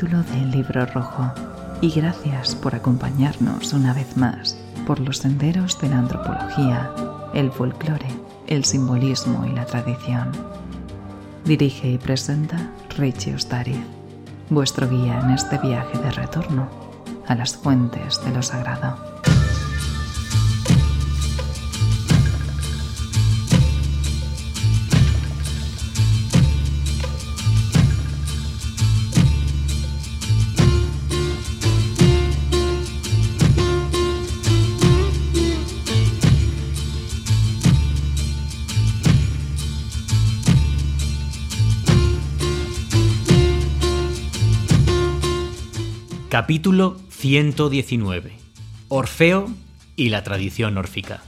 capítulo del Libro Rojo y gracias por acompañarnos una vez más por los senderos de la antropología, el folclore, el simbolismo y la tradición. Dirige y presenta Richie Ostariz, vuestro guía en este viaje de retorno a las fuentes de lo sagrado. Capítulo 119. Orfeo y la tradición órfica.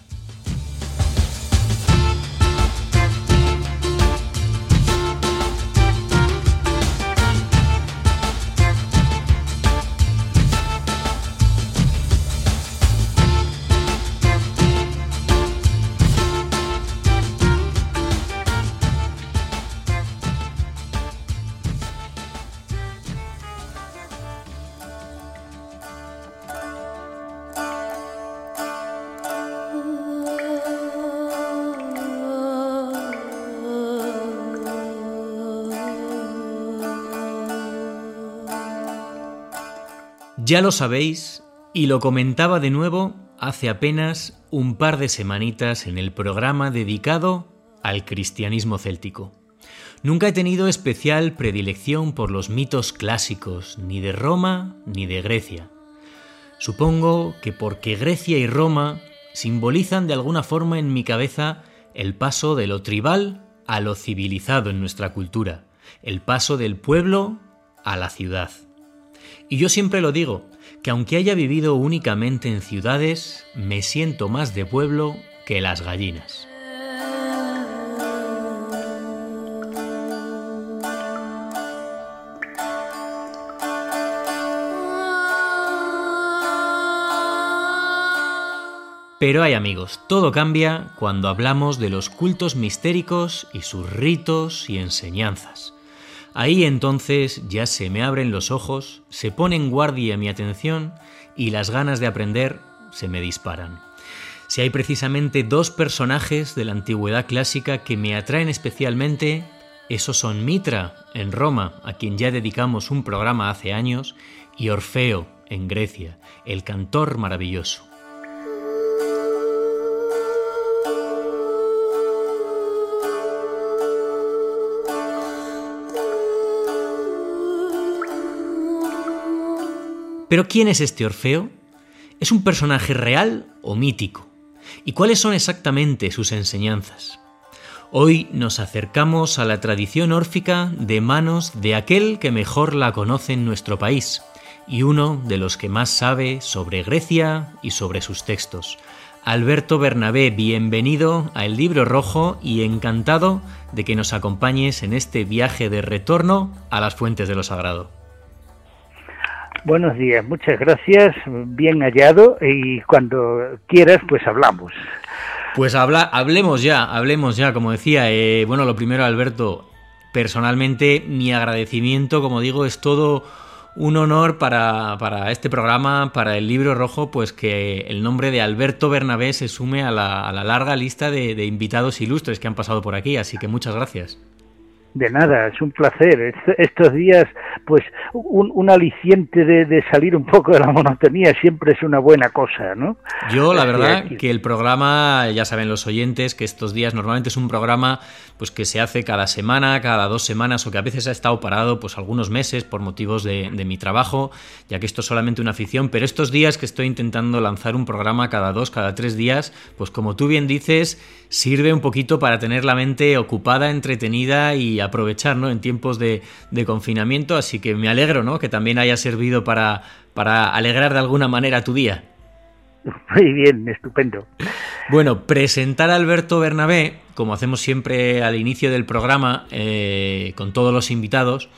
Ya lo sabéis, y lo comentaba de nuevo hace apenas un par de semanitas en el programa dedicado al cristianismo céltico. Nunca he tenido especial predilección por los mitos clásicos, ni de Roma ni de Grecia. Supongo que porque Grecia y Roma simbolizan de alguna forma en mi cabeza el paso de lo tribal a lo civilizado en nuestra cultura, el paso del pueblo a la ciudad. Y yo siempre lo digo, que aunque haya vivido únicamente en ciudades, me siento más de pueblo que las gallinas. Pero hay amigos, todo cambia cuando hablamos de los cultos mistéricos y sus ritos y enseñanzas. Ahí entonces ya se me abren los ojos, se pone en guardia mi atención y las ganas de aprender se me disparan. Si hay precisamente dos personajes de la antigüedad clásica que me atraen especialmente, esos son Mitra, en Roma, a quien ya dedicamos un programa hace años, y Orfeo, en Grecia, el cantor maravilloso. Pero ¿quién es este Orfeo? ¿Es un personaje real o mítico? ¿Y cuáles son exactamente sus enseñanzas? Hoy nos acercamos a la tradición órfica de manos de aquel que mejor la conoce en nuestro país y uno de los que más sabe sobre Grecia y sobre sus textos. Alberto Bernabé, bienvenido a El Libro Rojo y encantado de que nos acompañes en este viaje de retorno a las fuentes de lo sagrado. Buenos días, muchas gracias, bien hallado y cuando quieras pues hablamos. Pues habla, hablemos ya, hablemos ya, como decía, eh, bueno, lo primero Alberto, personalmente mi agradecimiento, como digo, es todo un honor para, para, este programa, para el libro rojo, pues que el nombre de Alberto Bernabé se sume a la, a la larga lista de, de invitados ilustres que han pasado por aquí, así que muchas gracias. De nada, es un placer. estos días, pues, un, aliciente de, salir un poco de la monotonía siempre es una buena cosa, ¿no? Yo, la verdad, que el programa, ya saben los oyentes, que estos días normalmente es un programa, pues, que se hace cada semana, cada dos semanas, o que a veces ha estado parado, pues, algunos meses por motivos de, de mi trabajo, ya que esto es solamente una afición, pero estos días que estoy intentando lanzar un programa cada dos, cada tres días, pues, como tú bien dices, sirve un poquito para tener la mente ocupada, entretenida y aprovechar ¿no? en tiempos de, confinamiento, así que me alegro ¿no? que también haya servido para, para alegrar de alguna manera tu día. Muy bien, estupendo. Bueno, presentar a Alberto Bernabé, como hacemos siempre al inicio del programa, eh, con todos los invitados,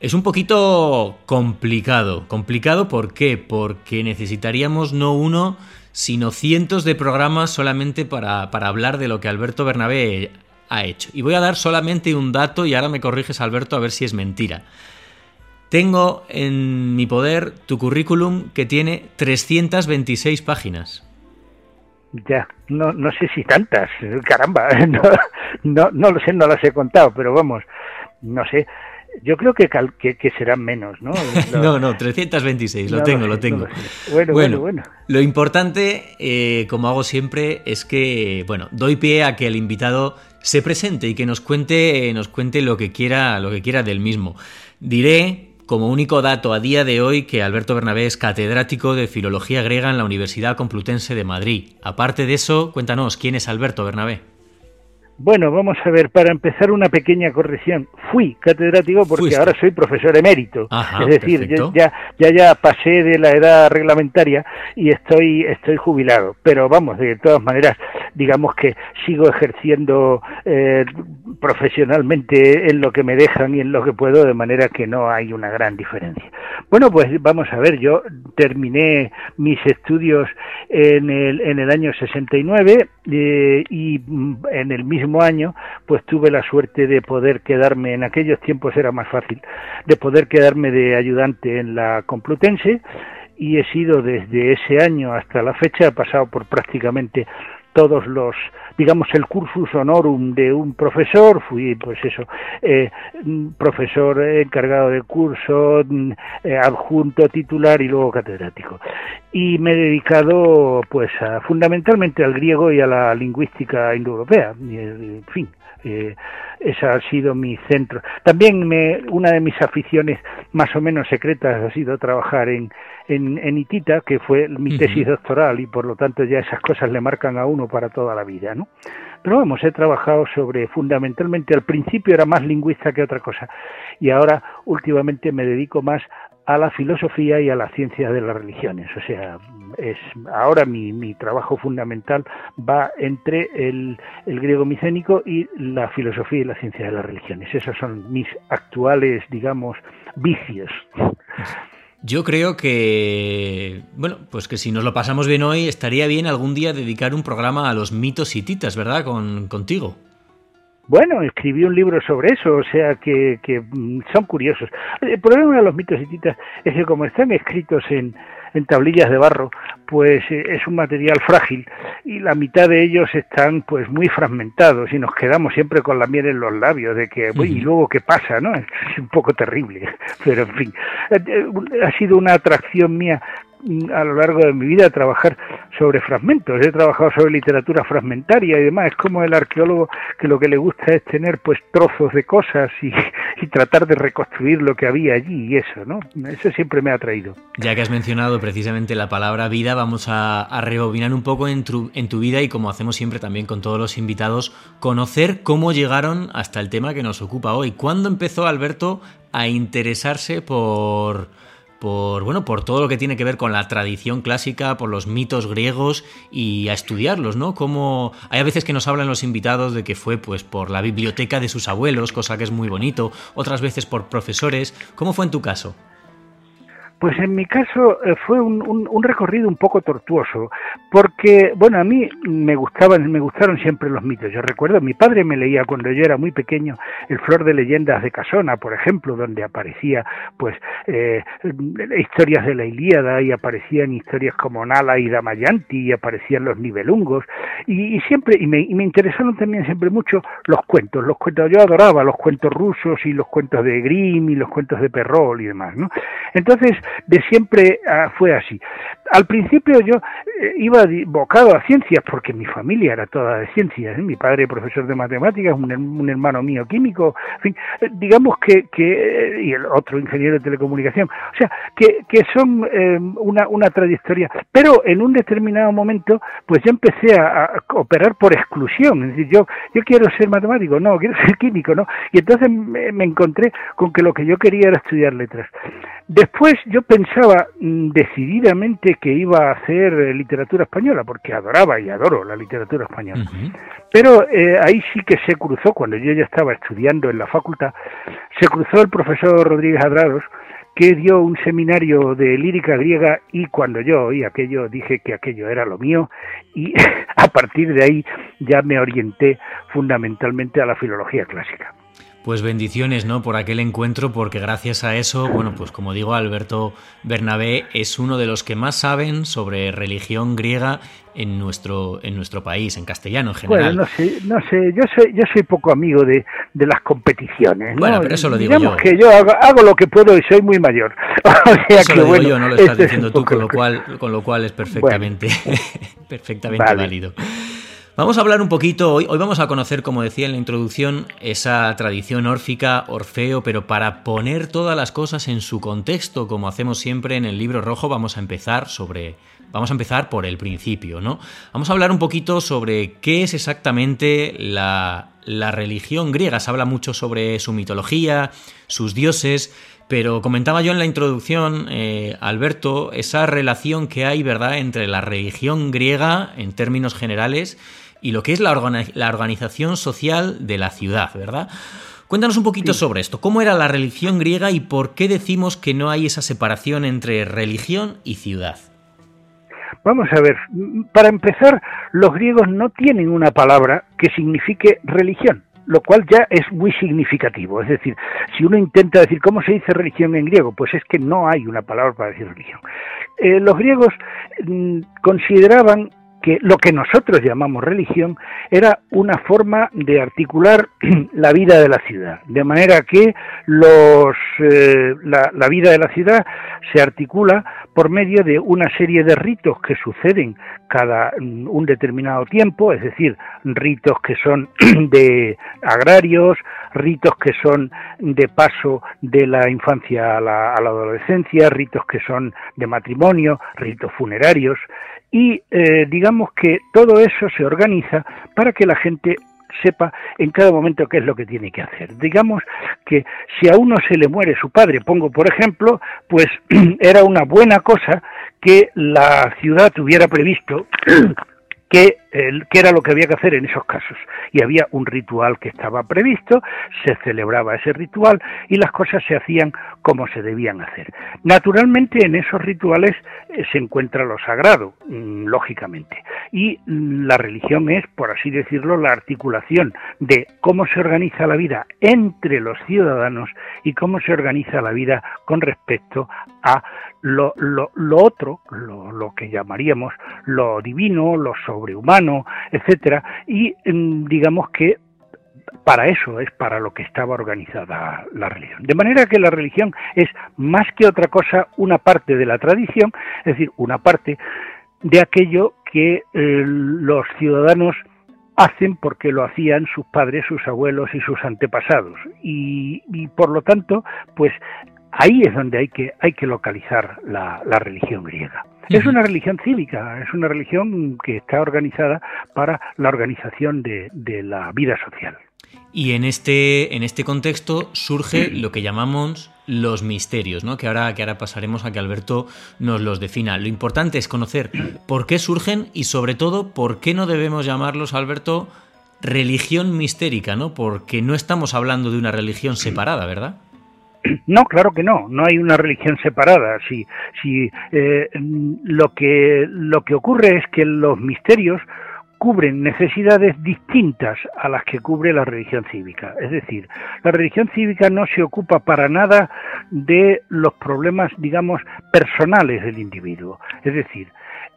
es un poquito complicado. ¿Complicado por qué? Porque necesitaríamos no uno, sino cientos de programas solamente para, para hablar de lo que Alberto Bernabé ha hecho. Y voy a dar solamente un dato y ahora me corriges Alberto a ver si es mentira. Tengo en mi poder tu currículum que tiene 326 páginas. Ya, no, no sé si tantas, caramba, no, no, no lo sé, no las he contado, pero vamos, no sé, yo creo que, que, serán menos, ¿no? no, no, 326, lo tengo, lo, tengo. bueno, bueno, bueno, Lo importante, eh, como hago siempre, es que, bueno, doy pie a que el invitado se presente y que nos cuente, nos cuente lo que quiera, lo que quiera del mismo. Diré, como único dato a día de hoy, que Alberto Bernabé es catedrático de Filología Griega en la Universidad Complutense de Madrid. Aparte de eso, cuéntanos, ¿quién es Alberto Bernabé? Bueno, vamos a ver, para empezar una pequeña corrección. Fui catedrático porque ahora soy profesor emérito. es decir, ya, ya ya pasé de la edad reglamentaria y estoy estoy jubilado. Pero vamos, de todas maneras, digamos que sigo ejerciendo eh, profesionalmente en lo que me dejan y en lo que puedo, de manera que no hay una gran diferencia. Bueno, pues vamos a ver, yo terminé mis estudios en el, en el año 69 eh, y mm, en el mismo año, pues tuve la suerte de poder quedarme, en aquellos tiempos era más fácil, de poder quedarme de ayudante en la Complutense y he sido desde ese año hasta la fecha, he pasado por prácticamente todos los, digamos, el cursus honorum de un profesor, fui, pues eso, eh, profesor encargado de curso, eh, adjunto, titular y luego catedrático. Y me he dedicado, pues, fundamentalmente al griego y a la lingüística indoeuropea, en fin, eh, esa ha sido mi centro. También me, una de mis aficiones más o menos secretas ha sido trabajar en, en, en Itita, que fue mi tesis doctoral y por lo tanto ya esas cosas le marcan a uno para toda la vida, ¿no? Pero vamos, he trabajado sobre fundamentalmente, al principio era más lingüista que otra cosa y ahora últimamente me dedico más a la filosofía y a la ciencia de las religiones. O sea, es ahora mi, mi trabajo fundamental va entre el, el, griego micénico y la filosofía y la ciencia de las religiones. Esos son mis actuales, digamos, vicios. Yo creo que, bueno, pues que si nos lo pasamos bien hoy, estaría bien algún día dedicar un programa a los mitos y titas, ¿verdad? Con, contigo. Bueno, escribí un libro sobre eso, o sea que, que mm, son curiosos. El problema de los mitos y titas es que como están escritos en, en tablillas de barro, pues eh, es un material frágil y la mitad de ellos están pues muy fragmentados y nos quedamos siempre con la miel en los labios de que, uy, y luego qué pasa, ¿no? Es un poco terrible, pero en fin, eh, eh, ha sido una atracción mía a lo largo de mi vida trabajar sobre fragmentos. He trabajado sobre literatura fragmentaria y demás. Es como el arqueólogo que lo que le gusta es tener pues trozos de cosas y, tratar de reconstruir lo que había allí y eso, ¿no? Eso siempre me ha atraído. Ya que has mencionado precisamente la palabra vida, vamos a, a rebobinar un poco en tu, en tu vida y como hacemos siempre también con todos los invitados, conocer cómo llegaron hasta el tema que nos ocupa hoy. ¿Cuándo empezó Alberto a interesarse por por, bueno, por todo lo que tiene que ver con la tradición clásica, por los mitos griegos y a estudiarlos, ¿no? Como hay a veces que nos hablan los invitados de que fue pues por la biblioteca de sus abuelos, cosa que es muy bonito, otras veces por profesores. ¿Cómo fue en tu caso? Pues en mi caso eh, fue un, un, recorrido un poco tortuoso, porque, bueno, a mí me gustaban, me gustaron siempre los mitos. Yo recuerdo, mi padre me leía cuando yo era muy pequeño el Flor de Leyendas de Casona, por ejemplo, donde aparecía, pues, eh, historias de la Ilíada y aparecían historias como Nala y Damayanti y aparecían los Nibelungos y, siempre, y me, y me interesaron también siempre mucho los cuentos, los cuentos, yo adoraba los cuentos rusos y los cuentos de Grimm y los cuentos de Perrol y demás, ¿no? Entonces, de siempre ah, fue así. Al principio yo eh, iba bocado a ciencias porque mi familia era toda de ciencias, ¿eh? mi padre profesor de matemáticas, un, hermano mío químico, en fin, eh, digamos que, que, y el otro ingeniero de telecomunicación, o sea, que, que son una, una trayectoria, pero en un determinado momento pues yo empecé a, operar por exclusión, es decir, yo, yo quiero ser matemático, no, quiero ser químico, no, y entonces me encontré con que lo que yo quería era estudiar letras. Después yo pensaba mm, decididamente que iba a hacer eh, literatura española, porque adoraba y adoro la literatura española. Pero eh, ahí sí que se cruzó, cuando yo ya estaba estudiando en la facultad, se cruzó el profesor Rodríguez Adrados, que dio un seminario de lírica griega y cuando yo oí aquello dije que aquello era lo mío y a partir de ahí ya me orienté fundamentalmente a la filología clásica. Pues bendiciones, ¿no? Por aquel encuentro, porque gracias a eso, bueno, pues como digo, Alberto Bernabé es uno de los que más saben sobre religión griega en nuestro, en nuestro país, en castellano en general. Bueno, no sé, no sé, yo soy, yo soy poco amigo de, de las competiciones. Bueno, pero eso lo digo Digamos que yo hago, lo que puedo y soy muy mayor. eso lo digo yo, no lo estás este diciendo tú, con lo, cual, con lo cual es perfectamente, perfectamente válido. Vamos a hablar un poquito, hoy, hoy vamos a conocer, como decía en la introducción, esa tradición órfica, Orfeo, pero para poner todas las cosas en su contexto, como hacemos siempre en el libro rojo, vamos a empezar sobre. Vamos a empezar por el principio, ¿no? Vamos a hablar un poquito sobre qué es exactamente la, la religión griega. Se habla mucho sobre su mitología, sus dioses, pero comentaba yo en la introducción, eh, Alberto, esa relación que hay, ¿verdad?, entre la religión griega, en términos generales, y lo que es la, organización social de la ciudad, ¿verdad? Cuéntanos un poquito sobre esto. ¿Cómo era la religión griega y por qué decimos que no hay esa separación entre religión y ciudad? Vamos a ver, para empezar, los griegos no tienen una palabra que signifique religión, lo cual ya es muy significativo. Es decir, si uno intenta decir cómo se dice religión en griego, pues es que no hay una palabra para decir religión. Eh, los griegos mm, consideraban que lo que nosotros llamamos religión era una forma de articular la vida de la ciudad, de manera que los, eh, la, vida de la ciudad se articula por medio de una serie de ritos que suceden cada mm, un determinado tiempo, es decir, ritos que son de agrarios, ritos que son de paso de la infancia a la, a la adolescencia, ritos que son de matrimonio, ritos funerarios, y eh, digamos que todo eso se organiza para que la gente sepa en cada momento qué es lo que tiene que hacer. Digamos que si a uno se le muere su padre, pongo por ejemplo, pues era una buena cosa que la ciudad tuviera previsto que, era lo que había que hacer en esos casos. Y había un ritual que estaba previsto, se celebraba ese ritual y las cosas se hacían como se debían hacer. Naturalmente en esos rituales eh, se encuentra lo sagrado, mm, lógicamente. Y mm, la religión es, por así decirlo, la articulación de cómo se organiza la vida entre los ciudadanos y cómo se organiza la vida con respecto a lo, otro, lo, lo, que llamaríamos lo divino, lo sobrehumano, etcétera, y mm, digamos que para eso es para lo que estaba organizada la religión. De manera que la religión es más que otra cosa una parte de la tradición, es decir, una parte de aquello que eh, los ciudadanos hacen porque lo hacían sus padres, sus abuelos y sus antepasados. Y, y por lo tanto, pues Ahí es donde hay que, hay que localizar la, religión griega. Es una religión cívica, es una religión que está organizada para la organización de, la vida social. Y en este, en este contexto surge lo que llamamos los misterios, ¿no? que, ahora, que ahora pasaremos a que Alberto nos los defina. Lo importante es conocer por qué surgen y sobre todo por qué no debemos llamarlos, Alberto, religión mistérica, ¿no? porque no estamos hablando de una religión separada, ¿verdad? No, claro que no, no hay una religión separada. Si, eh, lo, que, lo que ocurre es que los misterios cubren necesidades distintas a las que cubre la religión cívica. Es decir, la religión cívica no se ocupa para nada de los problemas, digamos, personales del individuo. Es decir,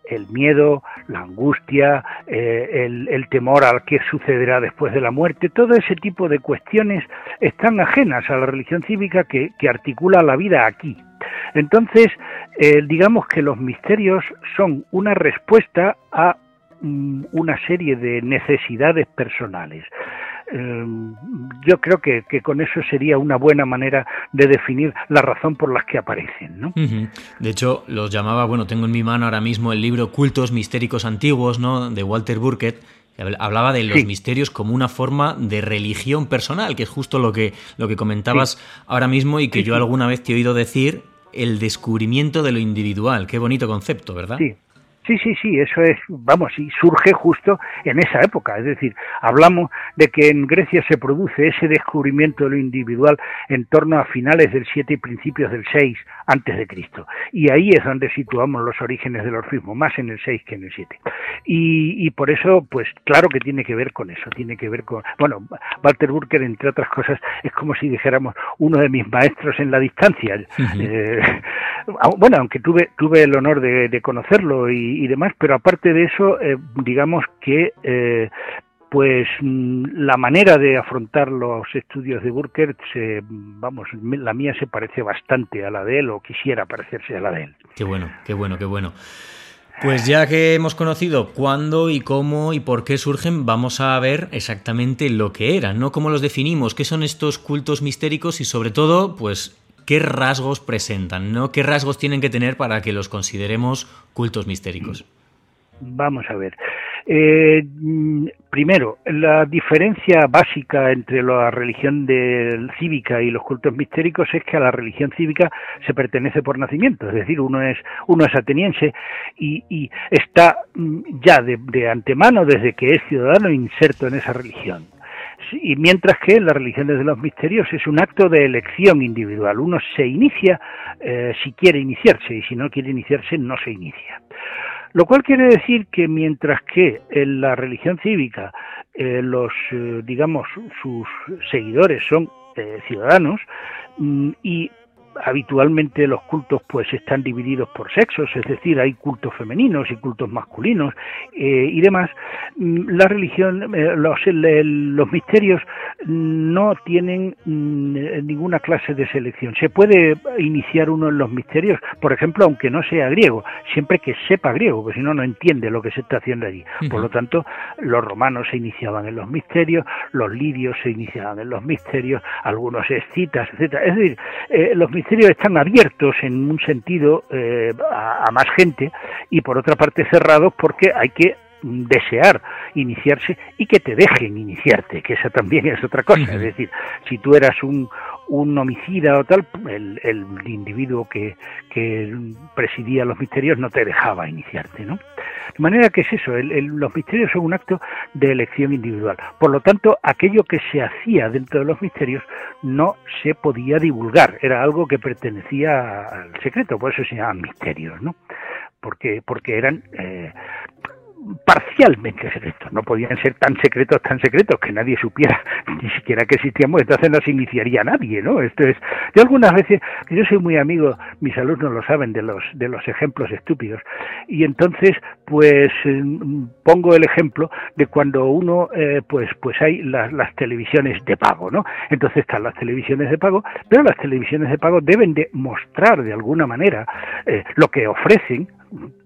el miedo, la angustia, eh, el, temor al que sucederá después de la muerte, todo ese tipo de cuestiones están ajenas a la religión cívica que, articula la vida aquí. Entonces, eh, digamos que los misterios son una respuesta a mm, una serie de necesidades personales. Em, yo creo que, con eso sería una buena manera de definir la razón por las que aparecen. ¿no? De hecho, los llamaba, bueno, tengo en mi mano ahora mismo el libro Cultos Mistéricos Antiguos ¿no? de Walter Burkett, hablaba de los misterios como una forma de religión personal, que es justo lo que, lo que comentabas ahora mismo y que yo alguna vez te he oído decir, el descubrimiento de lo individual. Qué bonito concepto, ¿verdad? Sí, Sí, sí, sí, eso es, vamos, y surge justo en esa época. Es decir, hablamos de que en Grecia se produce ese descubrimiento de lo individual en torno a finales del 7 y principios del 6 antes de Cristo. Y ahí es donde situamos los orígenes del orfismo, más en el 6 que en el 7. Y, y por eso, pues claro que tiene que ver con eso, tiene que ver con, bueno, Walter Burker, entre otras cosas, es como si dijéramos uno de mis maestros en la distancia. Eh, bueno, aunque tuve, tuve el honor de conocerlo y, y, demás, pero aparte de eso, eh, digamos que eh, pues mm, la manera de afrontar los estudios de Burkert, se, vamos, la mía se parece bastante a la de él o quisiera parecerse a la de él. Qué bueno, qué bueno, qué bueno. Pues ya que hemos conocido cuándo y cómo y por qué surgen, vamos a ver exactamente lo que eran, ¿no? Cómo los definimos, qué son estos cultos mistéricos y sobre todo, pues qué rasgos presentan, ¿no? ¿Qué rasgos tienen que tener para que los consideremos cultos mistéricos? Vamos a ver. Eh, primero, la diferencia básica entre la religión cívica y los cultos mistéricos es que a la religión cívica se pertenece por nacimiento, es decir, uno es uno es ateniense y, está mm, ya de antemano desde que es ciudadano inserto en esa religión y mientras que la religión de los misterios es un acto de elección individual. Uno se inicia eh, si quiere iniciarse y si no quiere iniciarse no se inicia. Lo cual quiere decir que mientras que en la religión cívica eh, los, eh, digamos, sus seguidores son ciudadanos mm, y habitualmente los cultos pues están divididos por sexos, es decir, hay cultos femeninos y cultos masculinos eh, y demás. Mm, la religión, eh, los, los misterios no tienen mm, ninguna clase de selección. Se puede iniciar uno en los misterios, por ejemplo, aunque no sea griego, siempre que sepa griego, porque si no, no entiende lo que se está haciendo allí. Por lo tanto, los romanos se iniciaban en los misterios, los lidios se iniciaban en los misterios, algunos escitas, etcétera. Es decir, eh, los misterios están abiertos en un sentido eh, a, más gente y por otra parte cerrados porque hay que desear iniciarse y que te dejen iniciarte, que esa también es otra cosa. Es decir, si tú eras un, un homicida o tal, el, el individuo que, que, presidía los misterios no te dejaba iniciarte, ¿no? De manera que es eso, los misterios son un acto de elección individual. Por lo tanto, aquello que se hacía dentro de los misterios no se podía divulgar, era algo que pertenecía al secreto, por eso se llamaban misterios, ¿no? Porque, porque eran eh, parcialmente secretos, no podían ser tan secretos, tan secretos que nadie supiera ni siquiera que existíamos, entonces no se iniciaría nadie, ¿no? Esto es, yo algunas veces, yo soy muy amigo, mis alumnos lo saben, de los, de los ejemplos estúpidos, y entonces, pues, em, pongo el ejemplo de cuando uno, eh, pues, pues hay las, las televisiones de pago, ¿no? Entonces están las televisiones de pago, pero las televisiones de pago deben de mostrar de alguna manera eh, lo que ofrecen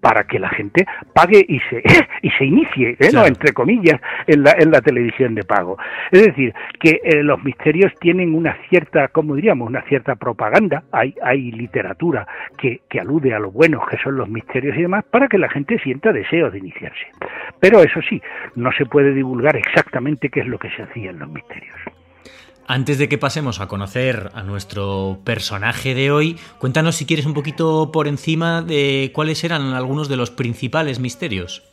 para que la gente pague y se y se inicie, ¿eh? ¿no? entre comillas, en la, en la televisión de pago. Es decir, que eh, los misterios tienen una cierta, como diríamos, una cierta propaganda, hay, hay literatura que, que alude a lo buenos que son los misterios y demás, para que la gente sienta deseo de iniciarse. Pero eso sí, no se puede divulgar exactamente qué es lo que se hacía en los misterios. Antes de que pasemos a conocer a nuestro personaje de hoy, cuéntanos si quieres un poquito por encima de cuáles eran algunos de los principales misterios.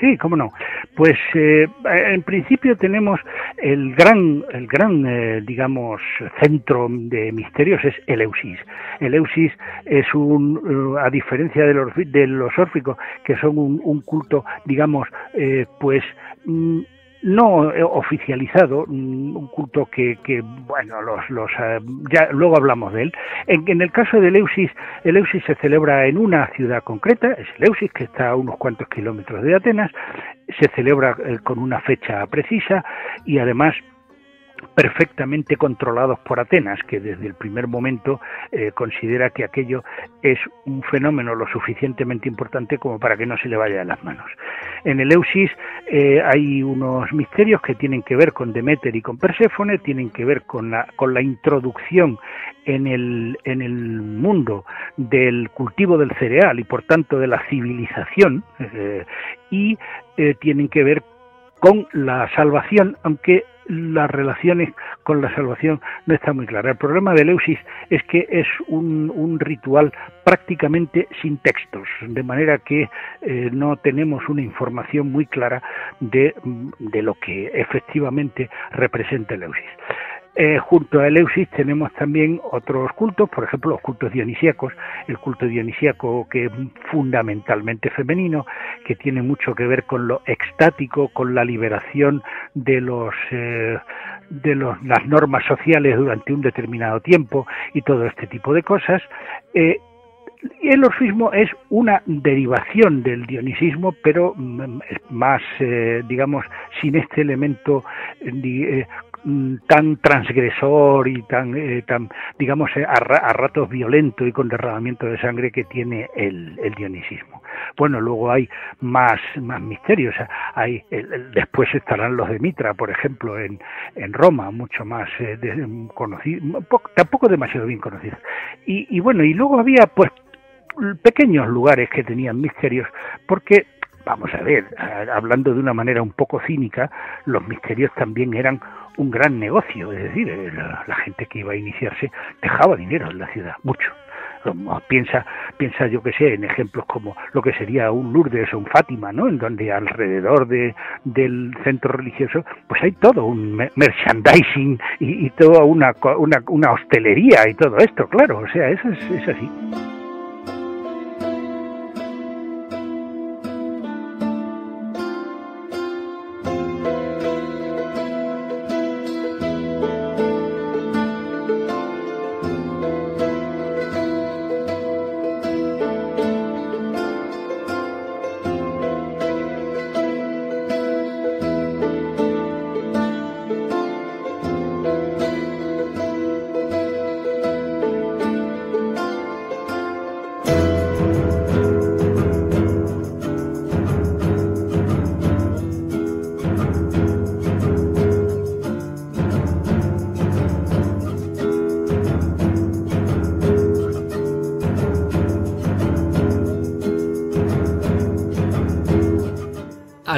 Sí, cómo no. Pues eh, en principio tenemos el gran, el gran, eh, digamos, centro de misterios es Eleusis. Eleusis es un, a diferencia de los, de los órficos, que son un, culto, digamos, eh, pues mm, no oficializado, mm, un culto que, que bueno, los, los, eh, ya luego hablamos de él. En, en, el caso de Eleusis, Eleusis se celebra en una ciudad concreta, es Eleusis, que está a unos cuantos kilómetros de Atenas, se celebra eh, con una fecha precisa y además perfectamente controlados por Atenas, que desde el primer momento eh, considera que aquello es un fenómeno lo suficientemente importante como para que no se le vaya de las manos. En el Eusis eh, hay unos misterios que tienen que ver con Demeter y con Perséfone, tienen que ver con la, con la introducción en el, mundo del cultivo del cereal y por tanto de la civilización eh, y tienen que ver con la salvación, aunque las relaciones con la salvación no está muy clara. El problema de Eleusis es que es un, ritual prácticamente sin textos, de manera que eh, no tenemos una información muy clara de, de lo que efectivamente representa Eleusis. Eh, junto a Eleusis tenemos también otros cultos, por ejemplo los cultos dionisíacos, el culto dionisíaco que es fundamentalmente femenino, que tiene mucho que ver con lo extático, con la liberación de los eh, de las normas sociales durante un determinado tiempo y todo este tipo de cosas. Eh, el orfismo es una derivación del dionisismo, pero mm, más, digamos, sin este elemento Mm, tan transgresor y tan, eh, tan digamos, eh, a, ratos violento y con derramamiento de sangre que tiene el, dionisismo. Bueno, luego hay más, más misterios. Hay, después estarán los de Mitra, por ejemplo, en, en Roma, mucho más eh, conocidos, tampoco demasiado bien conocidos. Y, y bueno, y luego había pues pequeños lugares que tenían misterios, porque vamos a ver, hablando de una manera un poco cínica, los misterios también eran un gran negocio, es decir, eh, la, gente que iba a iniciarse dejaba dinero en la ciudad, mucho. Piensa, piensa yo que sé, en ejemplos como lo que sería un Lourdes o un Fátima, ¿no? En donde alrededor de, del centro religioso, pues hay todo un merchandising y, toda una, una, una, hostelería y todo esto, claro, o sea, eso es, es así.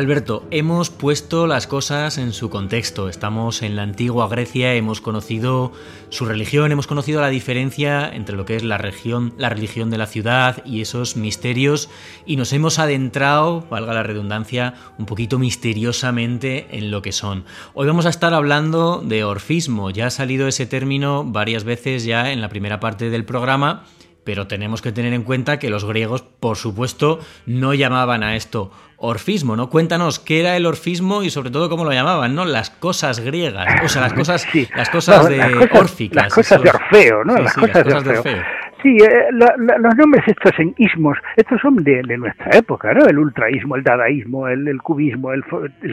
Alberto, hemos puesto las cosas en su contexto. Estamos en la antigua Grecia, hemos conocido su religión, hemos conocido la diferencia entre lo que es la, región, la religión de la ciudad y esos misterios y nos hemos adentrado, valga la redundancia, un poquito misteriosamente en lo que son. Hoy vamos a estar hablando de orfismo. Ya ha salido ese término varias veces ya en la primera parte del programa pero tenemos que tener en cuenta que los griegos, por supuesto, no llamaban a esto orfismo, ¿no? Cuéntanos qué era el orfismo y sobre todo cómo lo llamaban, ¿no? Las cosas griegas, o sea, las cosas, las cosas de órficas. Las cosas de Orfeo, ¿no? las, cosas de Orfeo. Sí, eh, los nombres estos en ismos, estos son de, nuestra época, ¿no? El ultraísmo, el dadaísmo, el, cubismo, el,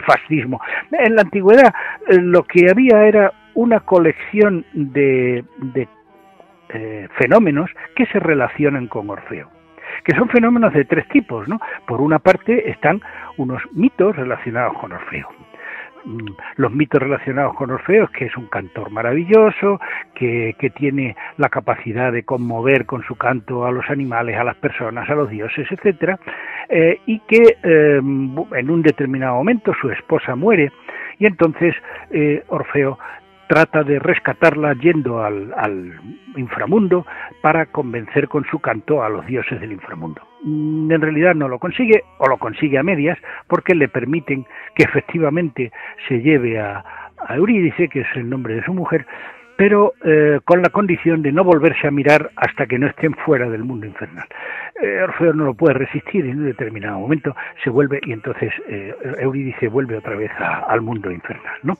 fascismo. En la antigüedad eh, lo que había era una colección de, de eh, fenómenos que se relacionan con Orfeo que son fenómenos de tres tipos, ¿no? Por una parte están unos mitos relacionados con Orfeo. Mm, los mitos relacionados con Orfeo, que es un cantor maravilloso, que, tiene la capacidad de conmover con su canto a los animales, a las personas, a los dioses, etcétera, eh, y que eh, en un determinado momento su esposa muere y entonces Orfeo trata de rescatarla yendo al, inframundo para convencer con su canto a los dioses del inframundo. Mm, en realidad no lo consigue o lo consigue a medias porque le permiten que efectivamente se lleve a, Eurídice, que es el nombre de su mujer, pero eh, con la condición de no volverse a mirar hasta que no estén fuera del mundo infernal. Eh, Orfeo no lo puede resistir y en un determinado momento se vuelve y entonces eh, Eurídice vuelve otra vez al mundo infernal. ¿no?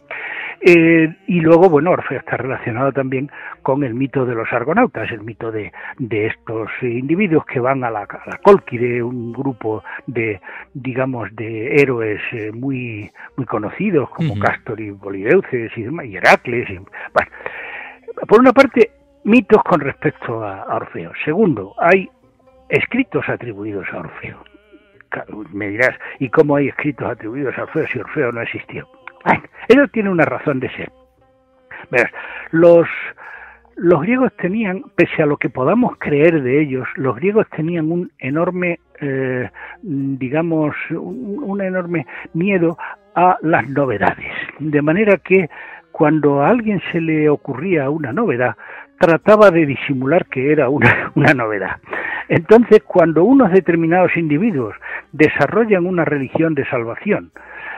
Eh, y luego, bueno, Orfeo está relacionado también con el mito de los argonautas, el mito de, de estos individuos que van a la, a la Colquide, un grupo de, digamos, de héroes muy, muy conocidos como Castor y Polideuces y, y Heracles. Y, bueno, por una parte, mitos con respecto a, Orfeo. Segundo, hay escritos atribuidos a Orfeo. Me dirás, ¿y cómo hay escritos atribuidos a Orfeo si Orfeo no existió? Bueno, eso tiene una razón de ser. Verás, los, los griegos tenían, pese a lo que podamos creer de ellos, los griegos tenían un enorme, eh, digamos, un, enorme miedo a las novedades. De manera que cuando a alguien se le ocurría una novedad, trataba de disimular que era una, una novedad. Entonces, cuando unos determinados individuos desarrollan una religión de salvación,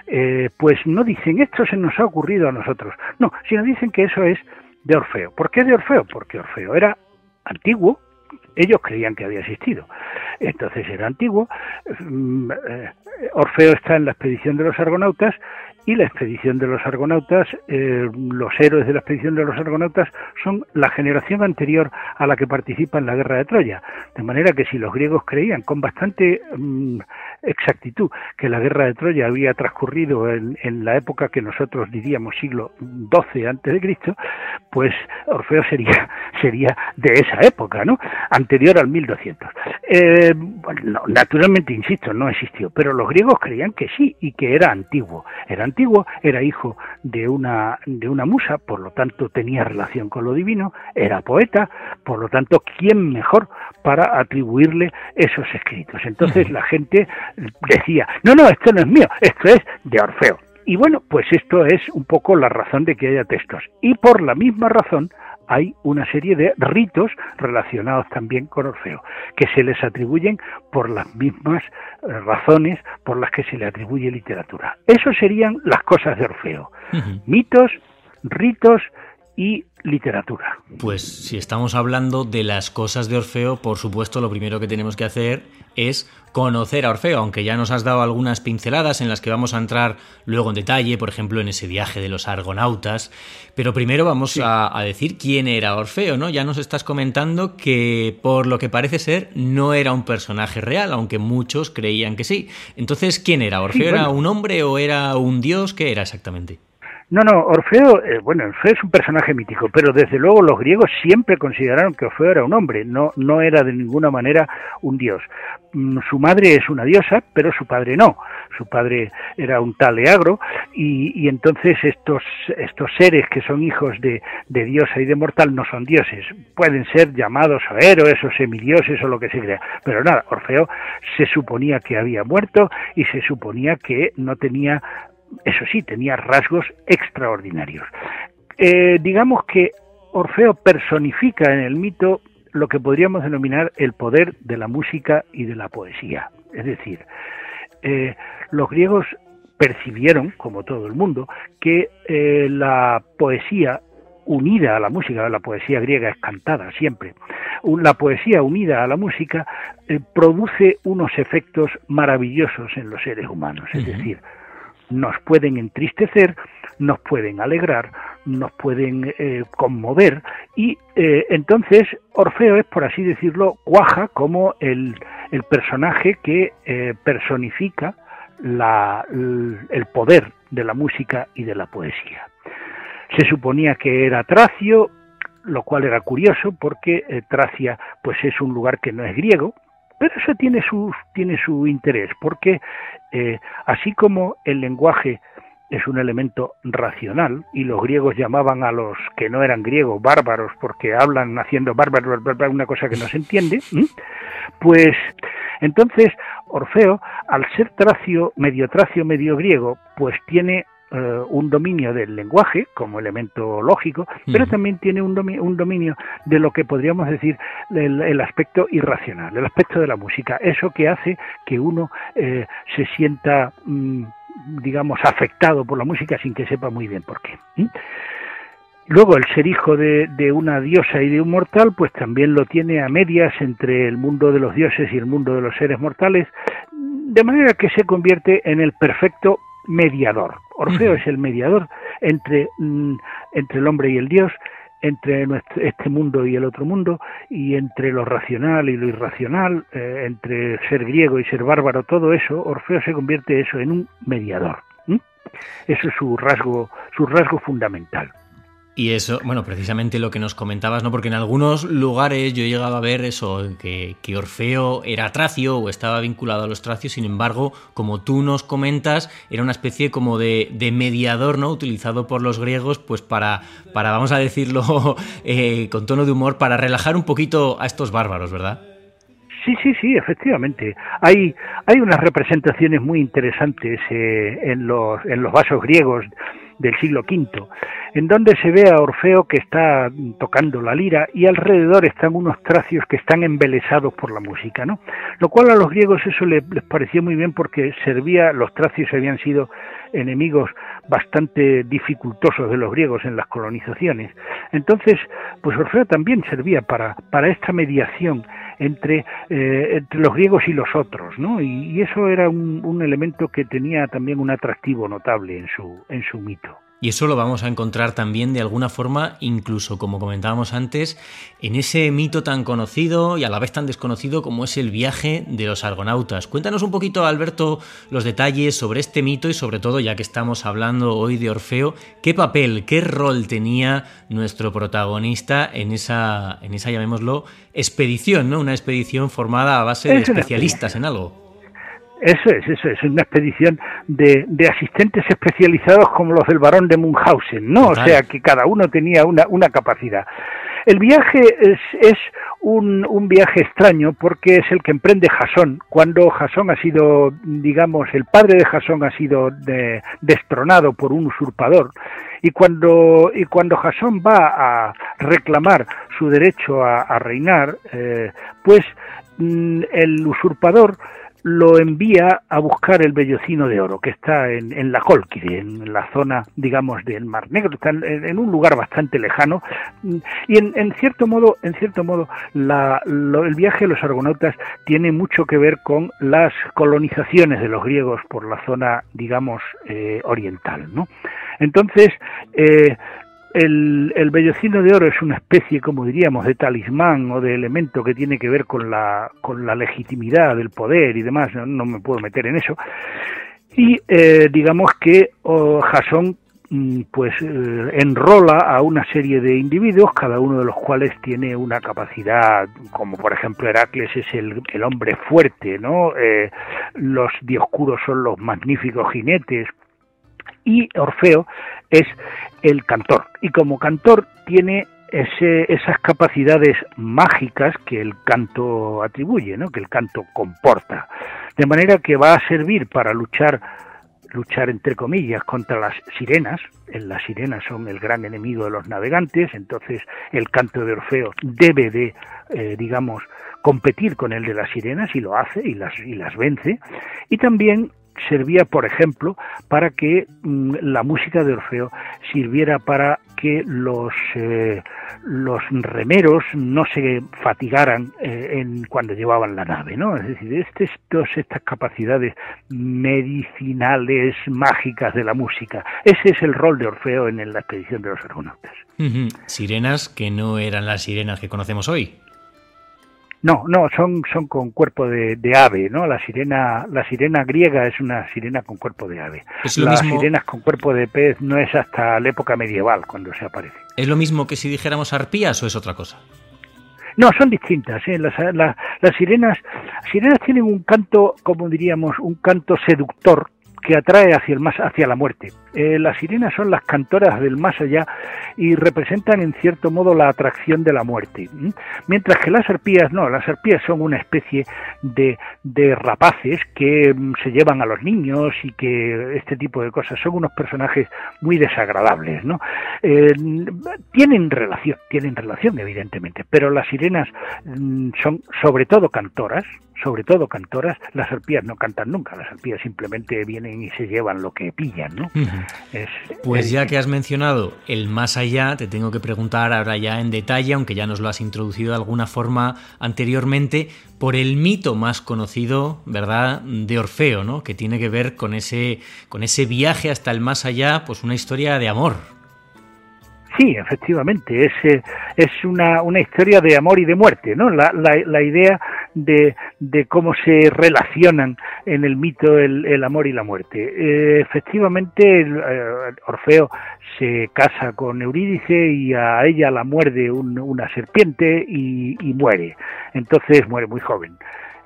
eh, pues no dicen esto se nos ha ocurrido a nosotros, no, sino dicen que eso es de Orfeo. ¿Por qué de Orfeo? Porque Orfeo era antiguo, ellos creían que había existido. Entonces era antiguo. Mm, eh, Orfeo está en la expedición de los argonautas y la expedición de los argonautas, eh, los héroes de la expedición de los argonautas son la generación anterior a la que participa en la guerra de Troya. De manera que si los griegos creían con bastante mm, exactitud que la guerra de Troya había transcurrido en, la época que nosotros diríamos siglo XII antes de Cristo, pues Orfeo sería sería de esa época, ¿no? Anterior al 1200. Eh, bueno, naturalmente, insisto, no existió, pero los griegos creían que sí y que era antiguo. Era antiguo, era hijo de una de una musa, por lo tanto tenía relación con lo divino, era poeta, por lo tanto, ¿quién mejor para atribuirle esos escritos? Entonces la gente decía, no, no, esto no es mío, esto es de Orfeo. Y bueno, pues esto es un poco la razón de que haya textos. Y por la misma razón hay una serie de ritos relacionados también con Orfeo, que se les atribuyen por las mismas eh, razones por las que se le atribuye literatura. Eso serían las cosas de Orfeo. Mitos, ritos y literatura. Pues si estamos hablando de las cosas de Orfeo, por supuesto lo primero que tenemos que hacer es conocer a Orfeo, aunque ya nos has dado algunas pinceladas en las que vamos a entrar luego en detalle, por ejemplo en ese viaje de los argonautas, pero primero vamos a, a, decir quién era Orfeo, ¿no? Ya nos estás comentando que por lo que parece ser no era un personaje real, aunque muchos creían que sí. Entonces, ¿quién era? ¿Orfeo era un hombre o era un dios? ¿Qué era exactamente? No, no, Orfeo, eh, bueno, Orfeo es un personaje mítico, pero desde luego los griegos siempre consideraron que Orfeo era un hombre, no, no era de ninguna manera un dios. Mm, su madre es una diosa, pero su padre no. Su padre era un tal Eagro, y, entonces estos, estos seres que son hijos de, de diosa y de mortal no son dioses. Pueden ser llamados o héroes o semidioses o lo que se crea. Pero nada, Orfeo se suponía que había muerto y se suponía que no tenía eso sí, tenía rasgos extraordinarios. Eh, digamos que Orfeo personifica en el mito lo que podríamos denominar el poder de la música y de la poesía. Es decir, eh, los griegos percibieron, como todo el mundo, que eh, la poesía unida a la música, la poesía griega es cantada siempre, la poesía unida a la música produce unos efectos maravillosos en los seres humanos. Es decir, nos pueden entristecer, nos pueden alegrar, nos pueden eh, conmover y eh, entonces Orfeo es, por así decirlo, cuaja como el, el personaje que eh, personifica la, el poder de la música y de la poesía. Se suponía que era tracio, lo cual era curioso porque Tracia pues es un lugar que no es griego, pero eso tiene su, tiene su interés, porque eh, así como el lenguaje es un elemento racional y los griegos llamaban a los que no eran griegos bárbaros porque hablan haciendo bárbaros, una cosa que no se entiende, pues entonces Orfeo, al ser tracio, medio tracio, medio griego, pues tiene eh, un dominio del lenguaje como elemento lógico, pero también tiene un, un, dominio de lo que podríamos decir el, aspecto irracional, el aspecto de la música, eso que hace que uno eh, se sienta, mm, digamos, afectado por la música sin que sepa muy bien por qué. Luego, el ser hijo de, de, una diosa y de un mortal, pues también lo tiene a medias entre el mundo de los dioses y el mundo de los seres mortales, de manera que se convierte en el perfecto mediador. Orfeo es el mediador entre, mm, entre el hombre y el Dios, entre este mundo y el otro mundo, y entre lo racional y lo irracional, eh, entre ser griego y ser bárbaro, todo eso, Orfeo se convierte eso en un mediador. Eso es su rasgo, su rasgo fundamental. Y eso, bueno, precisamente lo que nos comentabas, ¿no? Porque en algunos lugares yo he llegado a ver eso, que, Orfeo era tracio o estaba vinculado a los tracios, sin embargo, como tú nos comentas, era una especie como de, mediador, ¿no? Utilizado por los griegos, pues para, para vamos a decirlo eh, con tono de humor, para relajar un poquito a estos bárbaros, ¿verdad? Sí, sí, sí, efectivamente. Hay, hay unas representaciones muy interesantes eh, en, los, en los vasos griegos del siglo V, en donde se ve a Orfeo que está tocando la lira y alrededor están unos tracios que están embelesados por la música, ¿no? Lo cual a los griegos eso les, pareció muy bien porque servía, los tracios habían sido enemigos bastante dificultosos de los griegos en las colonizaciones. Entonces, pues Orfeo también servía para, para esta mediación entre, eh, entre los griegos y los otros, ¿no? Y, eso era un, un, elemento que tenía también un atractivo notable en su, en su mito. Y eso lo vamos a encontrar también de alguna forma, incluso como comentábamos antes, en ese mito tan conocido y a la vez tan desconocido como es el viaje de los argonautas. Cuéntanos un poquito, Alberto, los detalles sobre este mito y sobre todo, ya que estamos hablando hoy de Orfeo, qué papel, qué rol tenía nuestro protagonista en esa, en esa llamémoslo, expedición, ¿no? Una expedición formada a base de especialistas en algo. Eso es, eso es, una expedición de, de, asistentes especializados como los del barón de Munchausen, ¿no? O sea, que cada uno tenía una, una capacidad. El viaje es, es un, un, viaje extraño porque es el que emprende Jasón, cuando Jasón ha sido, digamos, el padre de Jasón ha sido de, destronado por un usurpador, y cuando, y cuando Jasón va a reclamar su derecho a, a reinar, eh, pues mm, el usurpador lo envía a buscar el vellocino de oro, que está en, la Colquide, en la zona, digamos, del Mar Negro, está en, un lugar bastante lejano, y en, cierto modo, en cierto modo, el viaje de los argonautas tiene mucho que ver con las colonizaciones de los griegos por la zona, digamos, eh, oriental, ¿no? Entonces, eh, el, el vellocino de oro es una especie, como diríamos, de talismán o de elemento que tiene que ver con la, con la legitimidad del poder y demás, no, me puedo meter en eso. Y eh, digamos que oh, Jasón mm, pues eh, enrola a una serie de individuos, cada uno de los cuales tiene una capacidad, como por ejemplo Heracles es el, el hombre fuerte, ¿no? Eh, los dioscuros son los magníficos jinetes, y Orfeo es el cantor. Y como cantor tiene ese, esas capacidades mágicas que el canto atribuye, ¿no? que el canto comporta. De manera que va a servir para luchar luchar entre comillas contra las sirenas. Las sirenas son el gran enemigo de los navegantes, entonces el canto de Orfeo debe de, eh, digamos, competir con el de las sirenas y lo hace y las, y las vence. Y también servía, por ejemplo, para que mm, la música de Orfeo sirviera para que los, eh, los remeros no se fatigaran eh, en, cuando llevaban la nave, ¿no? Es decir, este, estas capacidades medicinales, mágicas de la música. Ese es el rol de Orfeo en la expedición de los argonautas. Sirenas que no eran las sirenas que conocemos hoy. No, no, son, son con cuerpo de, ave, ¿no? La sirena, la sirena griega es una sirena con cuerpo de ave. Las sirenas con cuerpo de pez no es hasta la época medieval cuando se aparece. ¿Es lo mismo que si dijéramos arpías o es otra cosa? No, son distintas. ¿eh? Las, las sirenas, sirenas tienen un canto, como diríamos, un canto seductor, que atrae hacia el más hacia la muerte. Eh, las sirenas son las cantoras del más allá y representan en cierto modo la atracción de la muerte, mientras que las arpías no, las arpías son una especie de, de rapaces que mm, se llevan a los niños y que este tipo de cosas son unos personajes muy desagradables, ¿no? Eh, tienen relación, tienen relación evidentemente, pero las sirenas mm, son sobre todo cantoras, sobre todo cantoras, las arpías no cantan nunca, las arpías simplemente vienen y se llevan lo que pillan, ¿no? pues ya que has mencionado el más allá, te tengo que preguntar ahora ya en detalle, aunque ya nos lo has introducido de alguna forma anteriormente, por el mito más conocido, ¿verdad?, de Orfeo, ¿no? Que tiene que ver con ese, con ese viaje hasta el más allá, pues una historia de amor. Sí, efectivamente, es, eh, es una, una historia de amor y de muerte, ¿no? La, la, la idea de, de, cómo se relacionan en el mito el, el amor y la muerte. Eh, efectivamente, eh, Orfeo se casa con Eurídice y a ella la muerde una serpiente y muere. Entonces muere muy joven.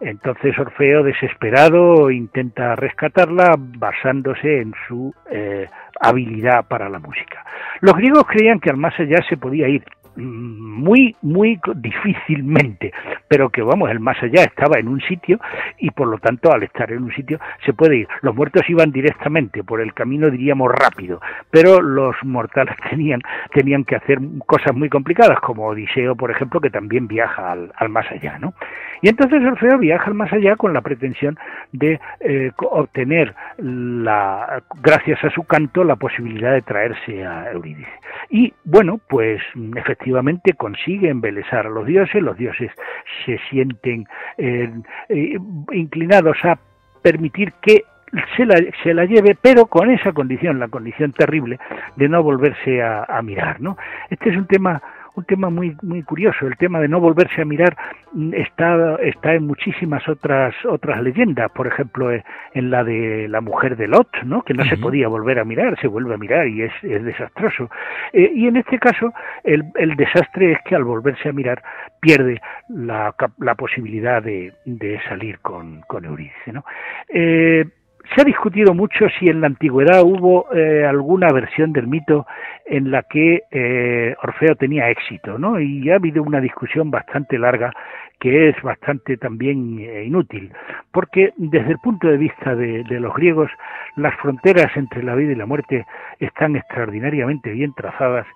Entonces Orfeo, desesperado, intenta rescatarla basándose en su eh, habilidad para la música. Los griegos creían que al más allá se podía ir muy, muy difícilmente, pero que vamos, el más allá estaba en un sitio y por lo tanto al estar en un sitio se puede ir. Los muertos iban directamente por el camino, diríamos rápido, pero los mortales tenían, tenían que hacer cosas muy complicadas, como Odiseo, por ejemplo, que también viaja al más allá, ¿no? Y entonces Orfeo viaja más allá con la pretensión de eh, obtener, la, gracias a su canto, la posibilidad de traerse a Eurídice. Y bueno, pues efectivamente consigue embelesar a los dioses, los dioses se sienten eh, inclinados a permitir que se la, se la, lleve, pero con esa condición, la condición terrible de no volverse a, a mirar, ¿no? Este es un tema un tema muy muy curioso. El tema de no volverse a mirar mm, está está en muchísimas otras otras leyendas. Por ejemplo, eh, en la de la mujer de Lot, ¿no? Que no se podía volver a mirar, se vuelve a mirar y es, es desastroso. Eh, y en este caso, el, el, desastre es que al volverse a mirar pierde la, la posibilidad de, de salir con, con Euridice, ¿no? Eh, se ha discutido mucho si en la antigüedad hubo eh, alguna versión del mito en la que eh, Orfeo tenía éxito, ¿no? Y ha habido una discusión bastante larga que es bastante también eh, inútil, porque desde el punto de vista de, los griegos, las fronteras entre la vida y la muerte están extraordinariamente bien trazadas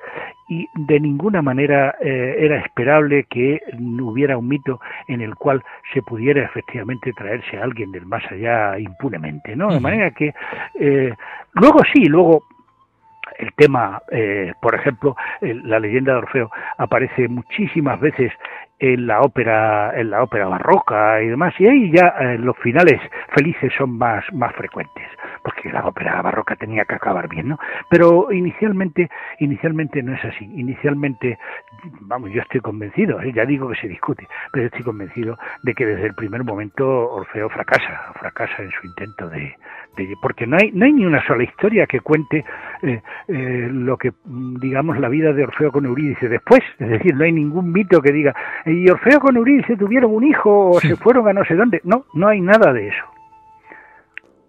y de ninguna manera eh, era esperable que hubiera un mito en el cual se pudiera efectivamente traerse a alguien del más allá impunemente, ¿no? De manera que eh, luego sí, luego el tema, por ejemplo, la leyenda de Orfeo aparece muchísimas veces en la ópera en la ópera barroca y demás y ahí ya eh, los finales felices son más más frecuentes porque la ópera barroca tenía que acabar bien no pero inicialmente inicialmente no es así. Inicialmente vamos yo estoy convencido ¿eh? ya digo que se discute pero estoy convencido de que desde el primer momento Orfeo fracasa fracasa en su intento de, porque no hay no hay ni una sola historia que cuente eh, lo que digamos la vida de Orfeo con Eurídice después. Es decir no hay ningún mito que diga y Orfeo con Eurídice tuvieron un hijo o se fueron a no sé dónde. No, no hay nada de eso.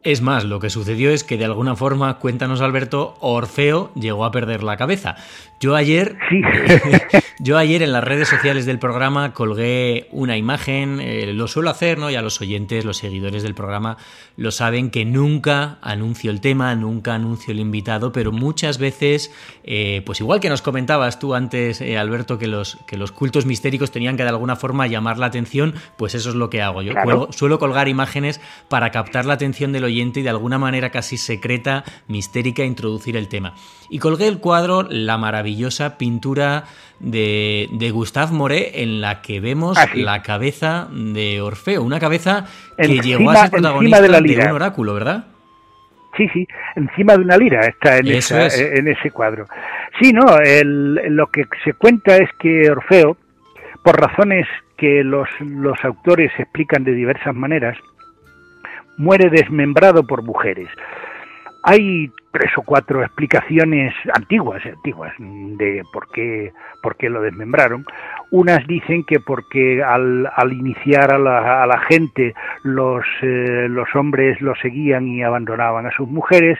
Es más, lo que sucedió es que de alguna forma, cuéntanos Alberto, Orfeo llegó a perder la cabeza. Yo ayer, yo ayer en las redes sociales del programa colgué una imagen, eh, lo suelo hacer, ¿no? Ya los oyentes, los seguidores del programa lo saben que nunca anuncio el tema, nunca anuncio el invitado, pero muchas veces, eh, pues igual que nos comentabas tú antes, eh, Alberto, que los, que los cultos mistéricos tenían que de alguna forma llamar la atención, pues eso es lo que hago. Yo suelo colgar imágenes para captar la atención del oyente y de alguna manera casi secreta, mistérica, introducir el tema. Y colgué el cuadro La maravillosa pintura de, de Gustave Moret en la que vemos ah, la cabeza de Orfeo, una cabeza que llegó a ser protagonista de, un oráculo, ¿verdad? Sí, sí, encima de una lira está en, en ese cuadro. Sí, no, lo que se cuenta es que Orfeo, por razones que los, los autores explican de diversas maneras, muere desmembrado por mujeres. Hay tres o cuatro explicaciones antiguas, antiguas, de por qué, por qué lo desmembraron. Unas dicen que porque al, al iniciar a la, a la gente los, eh, los hombres lo seguían y abandonaban a sus mujeres.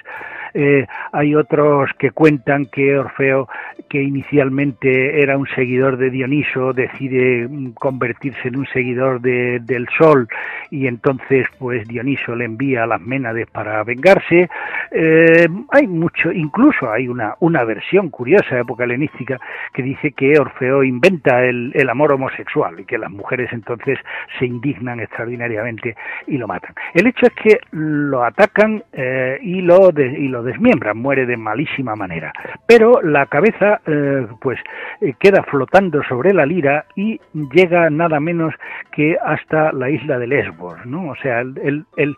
Eh, hay otros que cuentan que Orfeo, que inicialmente era un seguidor de Dioniso, decide mm, convertirse en un seguidor de, del Sol y entonces pues Dioniso le envía a las Ménades para vengarse. Eh, hay mucho, incluso hay una, una versión curiosa, época helenística, que dice que Orfeo inventa el, el amor homosexual y que las mujeres entonces se indignan extraordinariamente y lo matan. El hecho es que lo atacan eh, y, lo y lo desmiembra, muere de malísima manera. Pero la cabeza, eh, pues, eh, queda flotando sobre la lira y llega nada menos que hasta la isla de Lesbos, ¿no? O sea, el, el,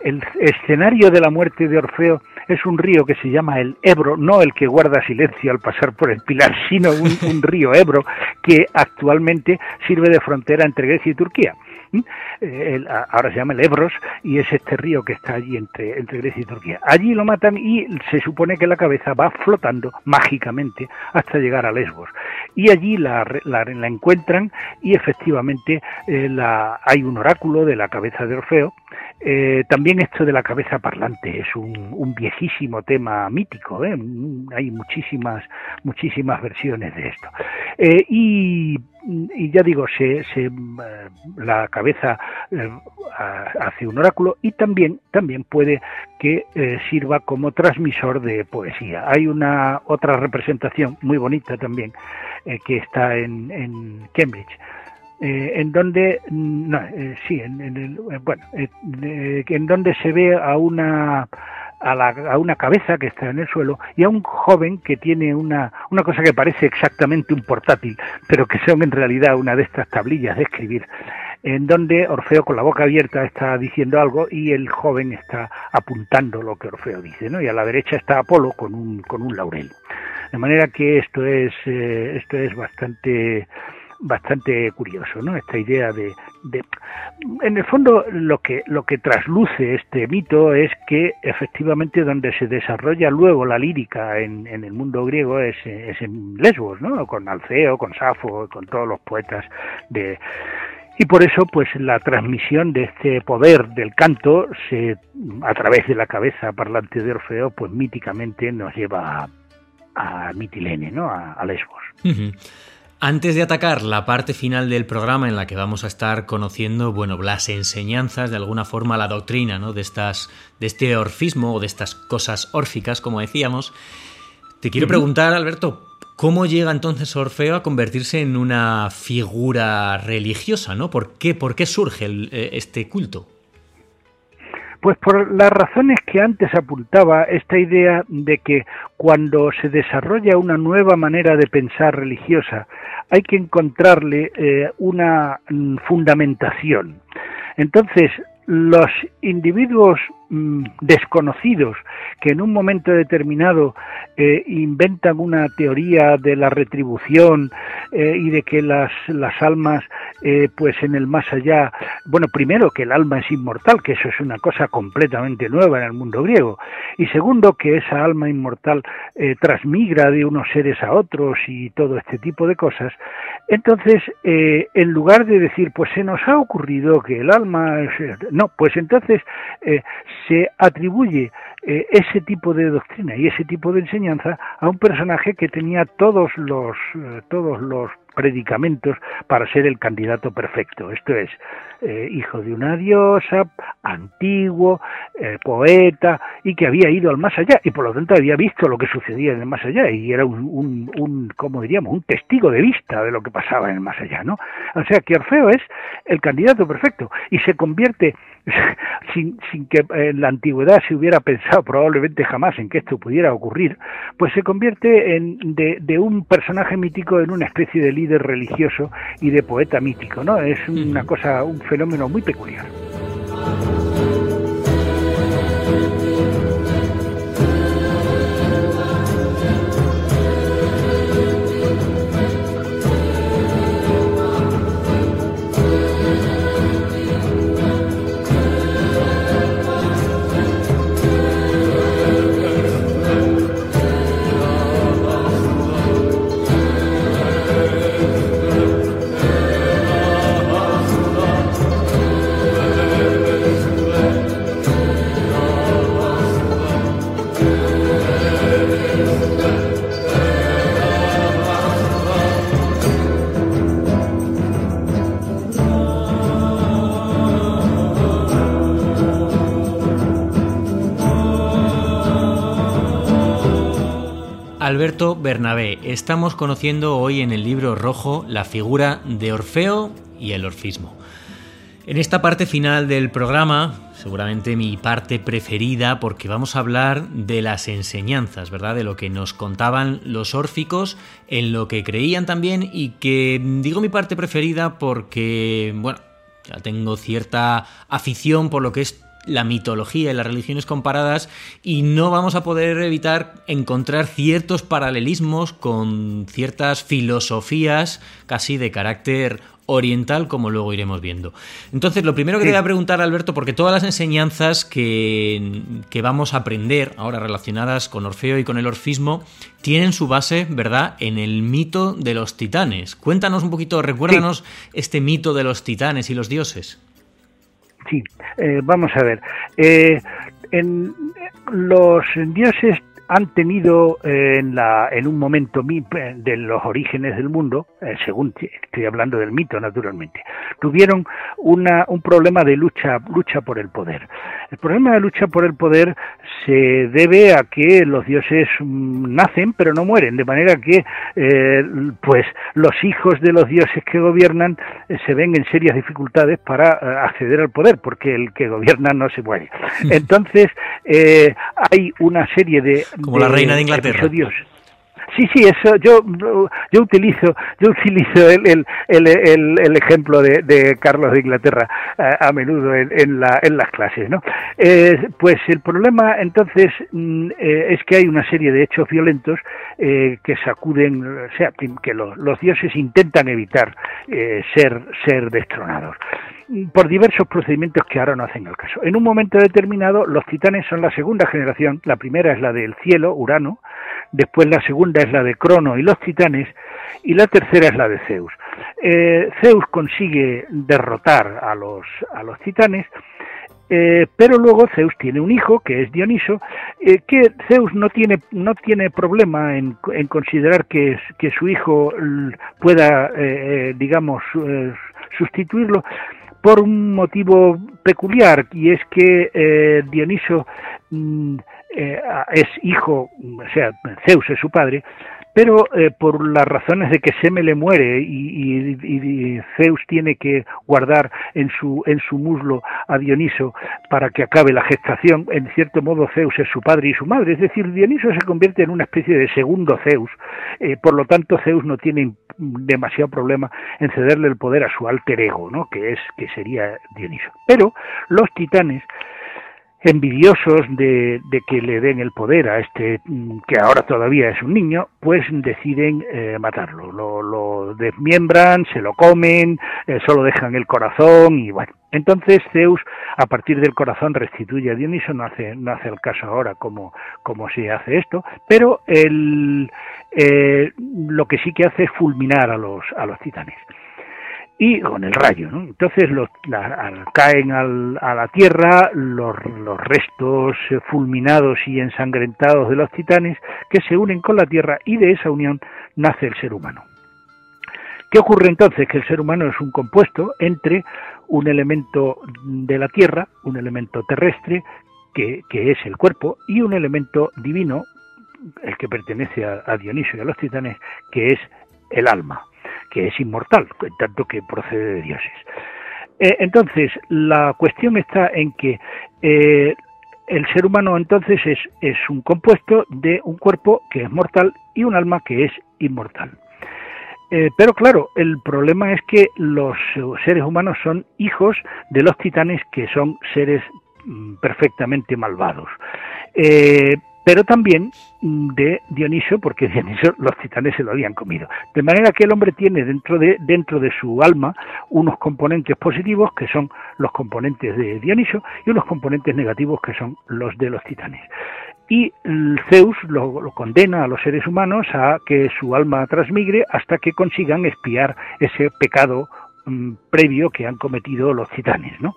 el escenario de la muerte de Orfeo es un río que se llama el Ebro, no el que guarda silencio al pasar por el Pilar, sino un río Ebro que actualmente sirve de frontera entre Grecia y Turquía. Eh, ahora se llama el Ebros y es este río que está allí entre, entre Grecia y Turquía. Allí lo matan y se supone que la cabeza va flotando mágicamente hasta llegar a Lesbos. Y allí la, encuentran y efectivamente eh, hay un oráculo de la cabeza de Orfeo. Eh, también esto de la cabeza parlante es un, un viejísimo tema mítico, hay muchísimas, muchísimas versiones de esto. y y ya digo, se, se la cabeza hace un oráculo y también, también puede que sirva como transmisor de poesía. Hay una otra representación muy bonita también que está en, en Cambridge eh, en donde mm, no, eh, sí en, el, eh, bueno en donde se ve a una a, la, a, una cabeza que está en el suelo y a un joven que tiene una, una cosa que parece exactamente un portátil, pero que son en realidad una de estas tablillas de escribir, en donde Orfeo con la boca abierta está diciendo algo y el joven está apuntando lo que Orfeo dice, ¿no? Y a la derecha está Apolo con un, con un laurel. De manera que esto es, esto es bastante bastante curioso, ¿no? Esta idea de, de, en el fondo lo que lo que trasluce este mito es que efectivamente donde se desarrolla luego la lírica en, en el mundo griego es, es en Lesbos, ¿no? Con Alceo, con Safo, con todos los poetas de y por eso pues la transmisión de este poder del canto se a través de la cabeza parlante de Orfeo pues míticamente nos lleva a, Mitilene, ¿no? A, Lesbos. Antes de atacar la parte final del programa en la que vamos a estar conociendo, bueno, las enseñanzas, de alguna forma la doctrina, ¿no? De estas, de este orfismo o de estas cosas órficas, como decíamos, te quiero preguntar, Alberto, ¿cómo llega entonces Orfeo a convertirse en una figura religiosa, ¿no? ¿Por qué, por qué surge eh, este culto? Pues por las razones que antes apuntaba, esta idea de que cuando se desarrolla una nueva manera de pensar religiosa, hay que encontrarle eh, una mm, fundamentación. Entonces, los individuos mm, desconocidos que en un momento determinado eh, inventan una teoría de la retribución eh, y de que las, las almas eh, pues en el más allá bueno primero que el alma es inmortal que eso es una cosa completamente nueva en el mundo griego y segundo que esa alma inmortal transmigra de unos seres a otros y todo este tipo de cosas. Entonces en lugar de decir pues se nos ha ocurrido que el alma no pues entonces se atribuye eh, ese tipo de doctrina y ese tipo de enseñanza a un personaje que tenía todos los eh, todos los predicamentos para ser el candidato perfecto. Esto es, eh, hijo de una diosa, antiguo, poeta, y que había ido al más allá, y por lo tanto había visto lo que sucedía en el más allá, y era un, un, un como diríamos, un testigo de vista de lo que pasaba en el más allá, ¿no? O sea que Orfeo es el candidato perfecto, y se convierte sin, sin que en la antigüedad se hubiera pensado probablemente jamás en que esto pudiera ocurrir, pues se convierte en, de, de un personaje mítico en una especie de líder religioso y de poeta mítico, ¿no? Es una cosa, un fenómeno muy peculiar. Alberto Bernabé. Estamos conociendo hoy en el libro rojo la figura de Orfeo y el orfismo. En esta parte final del programa, seguramente mi parte preferida, porque vamos a hablar de las enseñanzas, ¿verdad? De lo que nos contaban los órficos, en lo que creían también y que digo mi parte preferida porque, bueno, ya tengo cierta afición por lo que es la mitología y las religiones comparadas y no vamos a poder evitar encontrar ciertos paralelismos con ciertas filosofías casi de carácter oriental, como luego iremos viendo. Entonces, lo primero que te voy a preguntar, Alberto, porque todas las enseñanzas que, que, vamos a aprender ahora relacionadas con Orfeo y con el orfismo tienen su base, ¿verdad?, en el mito de los titanes. Cuéntanos un poquito, recuérdanos este mito de los titanes y los dioses. Sí, eh, vamos a ver. Eh, los dioses han tenido en, la, en un momento de los orígenes del mundo, según estoy hablando del mito naturalmente, tuvieron una, un problema de lucha, lucha por el poder. El problema de lucha por el poder se debe a que los dioses mm, nacen pero no mueren, de manera que pues los hijos de los dioses que gobiernan se ven en serias dificultades para acceder al poder, porque el que gobierna no se muere. Entonces, eh, hay una serie de, Como la reina de Inglaterra. episodios Sí, sí, eso yo yo utilizo yo utilizo el, el, el, el ejemplo de, de, Carlos de Inglaterra a, menudo en, la, en las clases, ¿no? Eh, pues el problema entonces mm, eh, es que hay una serie de hechos violentos eh, que sacuden, o sea, que los, los dioses intentan evitar ser ser destronados por diversos procedimientos que ahora no hacen el caso. En un momento determinado, los titanes son la segunda generación, la primera es la del cielo, Urano, después la segunda es la de Crono y los titanes, y la tercera es la de Zeus. Eh, Zeus consigue derrotar a los, a los titanes, eh, pero luego Zeus tiene un hijo que es Dioniso, eh, que Zeus no tiene, no tiene problema en, en considerar que, que, su hijo pueda, digamos, sustituirlo, por un motivo peculiar y es que Dioniso mm, eh, es hijo, o sea, Zeus es su padre, pero eh, por las razones de que Seme le muere y, Zeus tiene que guardar en su, en su muslo a Dioniso para que acabe la gestación, en cierto modo Zeus es su padre y su madre, es decir, Dioniso se convierte en una especie de segundo Zeus, eh, por lo tanto Zeus no tiene demasiado problema en cederle el poder a su alter ego, ¿no? que, es, que sería Dioniso. Pero los titanes envidiosos de, que le den el poder a este mm, que ahora todavía es un niño, pues deciden eh, matarlo. Lo, desmiembran, se lo comen, eh, solo dejan el corazón y bueno. Entonces Zeus, a partir del corazón, restituye a Dioniso, no hace, no hace el caso ahora como, como se hace esto, pero el, eh, lo que sí que hace es fulminar a los, a los titanes y con el rayo. ¿no? Entonces los, caen al, a la tierra los, restos fulminados y ensangrentados de los titanes que se unen con la tierra y de esa unión nace el ser humano. ¿Qué ocurre entonces? Que el ser humano es un compuesto entre un elemento de la tierra, un elemento terrestre, que, es el cuerpo, y un elemento divino, el que pertenece a, a Dionisio y a los titanes, que es el alma que es inmortal, tanto que procede de dioses. Eh, entonces, la cuestión está en que eh, el ser humano entonces es, es un compuesto de un cuerpo que es mortal y un alma que es inmortal. Eh, pero claro, el problema es que los seres humanos son hijos de los titanes que son seres mm, perfectamente malvados pero también mm, de Dioniso, porque Dioniso los titanes se lo habían comido. De manera que el hombre tiene dentro de, dentro de su alma unos componentes positivos, que son los componentes de Dioniso, y unos componentes negativos, que son los de los titanes. Y Zeus lo, lo condena a los seres humanos a que su alma transmigre hasta que consigan espiar ese pecado mm, previo que han cometido los titanes, ¿no?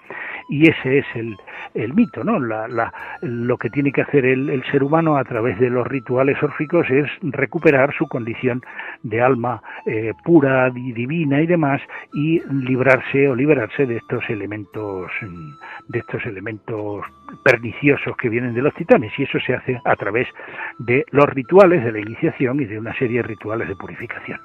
y ese es el, mito, ¿no? La, la, lo que tiene que hacer el, ser humano a través de los rituales órficos es recuperar su condición de alma eh, pura y divina y demás y librarse o liberarse de estos elementos de estos elementos perniciosos que vienen de los titanes y eso se hace a través de los rituales de la iniciación y de una serie de rituales de purificación.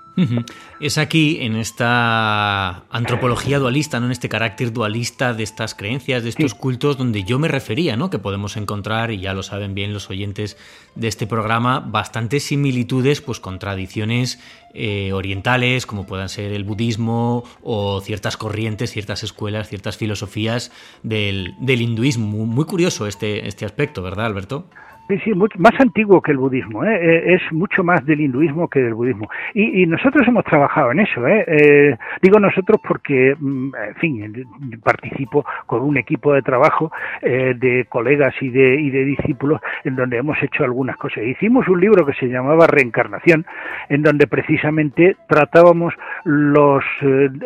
Es aquí en esta antropología dualista, ¿no? en este carácter dualista de estas creencias de estos cultos donde yo me refería, ¿no? Que podemos encontrar, y ya lo saben bien los oyentes de este programa, bastantes similitudes pues, con tradiciones eh, orientales, como puedan ser el budismo o ciertas corrientes, ciertas escuelas, ciertas filosofías del, del hinduismo. Muy curioso este, este aspecto, ¿verdad, Alberto? Sí, sí, más antiguo que el budismo, ¿eh? ¿eh? es mucho más del hinduismo que del budismo. Y, nosotros hemos trabajado en eso, ¿eh? ¿eh? digo nosotros porque, mm, en fin, participo con un equipo de trabajo de colegas y de, y de discípulos en donde hemos hecho algunas cosas. Hicimos un libro que se llamaba Reencarnación, en donde precisamente tratábamos los,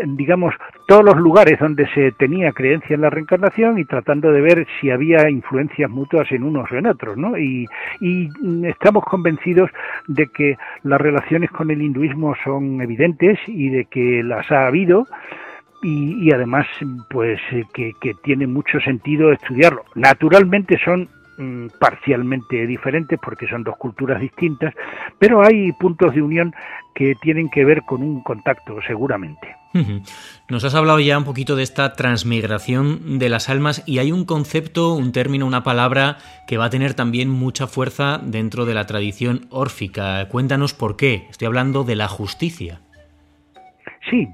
digamos, todos los lugares donde se tenía creencia en la reencarnación y tratando de ver si había influencias mutuas en unos o en otros, ¿no? Y, estamos convencidos de que las relaciones con el hinduismo son evidentes y de que las ha habido y, y además pues que, que tiene mucho sentido estudiarlo. Naturalmente son Mm, parcialmente diferentes porque son dos culturas distintas, pero hay puntos de unión que tienen que ver con un contacto, seguramente. Nos has hablado ya un poquito de esta transmigración de las almas y hay un concepto, un término, una palabra que va a tener también mucha fuerza dentro de la tradición órfica. Cuéntanos por qué. Estoy hablando de la justicia. Sí,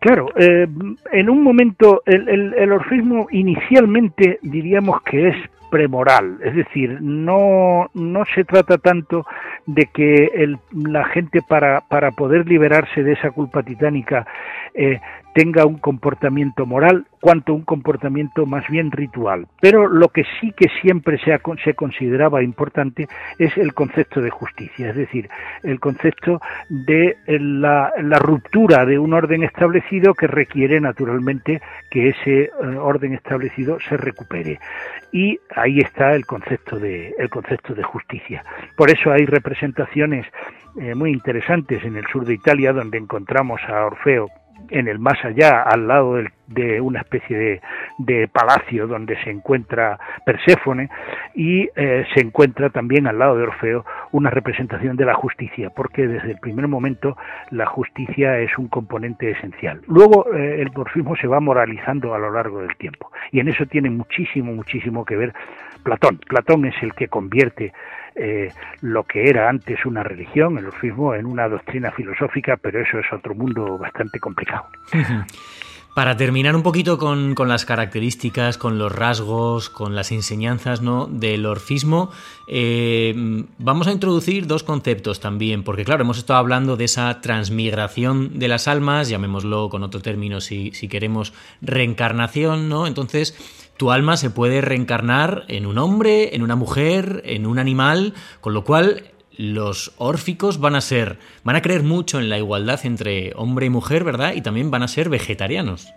Claro, eh, en un momento el, el, orfismo inicialmente diríamos que es premoral, es decir, no, no se trata tanto de que el, la gente para, para poder liberarse de esa culpa titánica eh, tenga un comportamiento moral cuanto un comportamiento más bien ritual. Pero lo que sí que siempre se, se consideraba importante es el concepto de justicia, es decir, el concepto de la, la ruptura de un orden establecido que requiere naturalmente que ese eh, orden establecido se recupere. Y ahí está el concepto de, el concepto de justicia. Por eso hay representaciones eh, muy interesantes en el sur de Italia donde encontramos a Orfeo en el más allá, al lado de una especie de, palacio donde se encuentra Perséfone y eh, se encuentra también al lado de Orfeo una representación de la justicia, porque desde el primer momento la justicia es un componente esencial. Luego eh, el morfismo se va moralizando a lo largo del tiempo y en eso tiene muchísimo, muchísimo que ver Platón. Platón es el que convierte eh, lo que era antes una religión, el orfismo, en una doctrina filosófica, pero eso es otro mundo bastante complicado. Para terminar un poquito con, las características, con los rasgos, con las enseñanzas ¿no? del orfismo, eh, vamos a introducir dos conceptos también, porque claro, hemos estado hablando de esa transmigración de las almas, llamémoslo con otro término si, si queremos, reencarnación, ¿no? Entonces, tu alma se puede reencarnar en un hombre, en una mujer, en un animal, con lo cual los órficos van a ser, van a creer mucho en la igualdad entre hombre y mujer, ¿verdad? Y también van a ser vegetarianos.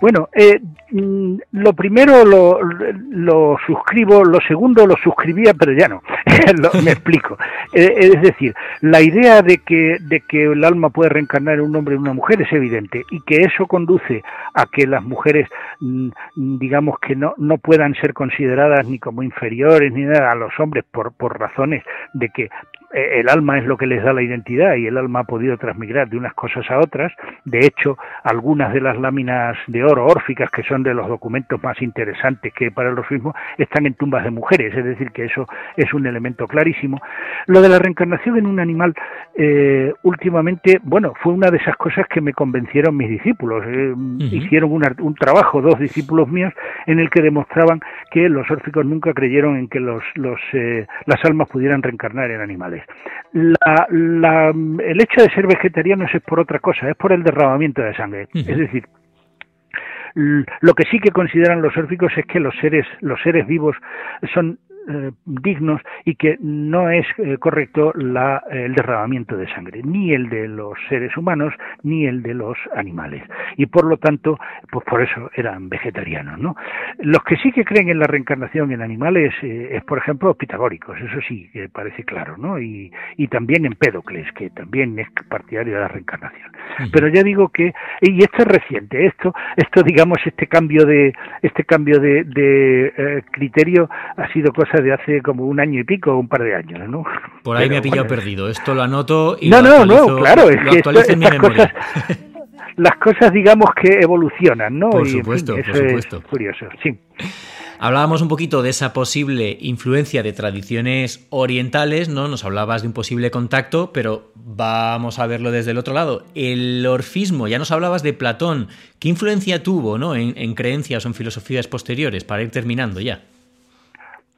Bueno, eh, mm, lo primero lo, lo, suscribo, lo segundo lo suscribía, pero ya no. me explico. Eh, es decir, la idea de que, de que el alma puede reencarnar en un hombre y una mujer es evidente y que eso conduce a que las mujeres, mm, digamos que no, no puedan ser consideradas ni como inferiores ni nada a los hombres por, por razones de que eh, el alma es lo que les da la identidad y el alma ha podido transmigrar de unas cosas a otras. De hecho, algunas de las láminas de oro órficas, que son de los documentos más interesantes que para el orfismo, están en tumbas de mujeres, es decir, que eso es un elemento clarísimo. Lo de la reencarnación en un animal, eh, últimamente, bueno, fue una de esas cosas que me convencieron mis discípulos. Eh, hicieron un, trabajo, dos discípulos míos, en el que demostraban que los órficos nunca creyeron en que los, los, las almas pudieran reencarnar en animales. La, el hecho de ser vegetarianos es por otra cosa, es por el derramamiento de sangre. Es decir, lo que sí que consideran los órficos es que los seres, los seres vivos son eh, dignos y que no es eh, correcto la, el derramamiento de sangre, ni el de los seres humanos ni el de los animales. Y por lo tanto, pues por eso eran vegetarianos. ¿no? Los que sí que creen en la reencarnación en animales eh, es, por ejemplo, pitagóricos, eso sí, que parece claro, ¿no? Y, y también Empédocles, que también es partidario de la reencarnación. Pero ya digo que, y esto es reciente, esto, esto digamos, este cambio de, este cambio de, de criterio ha sido cosa de hace como un año y pico, un par de años, ¿no? Por ahí me ha pillado perdido. Esto lo anoto y no, no, no, claro, es que Cosas, las cosas, digamos que evolucionan, ¿no? Por supuesto, por supuesto. curioso, sí. Hablábamos un poquito de esa posible influencia de tradiciones orientales, ¿no? Nos hablabas de un posible contacto, pero vamos a verlo desde el otro lado. El orfismo, ya nos hablabas de Platón. ¿Qué influencia tuvo, ¿no? En, en creencias o en filosofías posteriores, para ir terminando ya.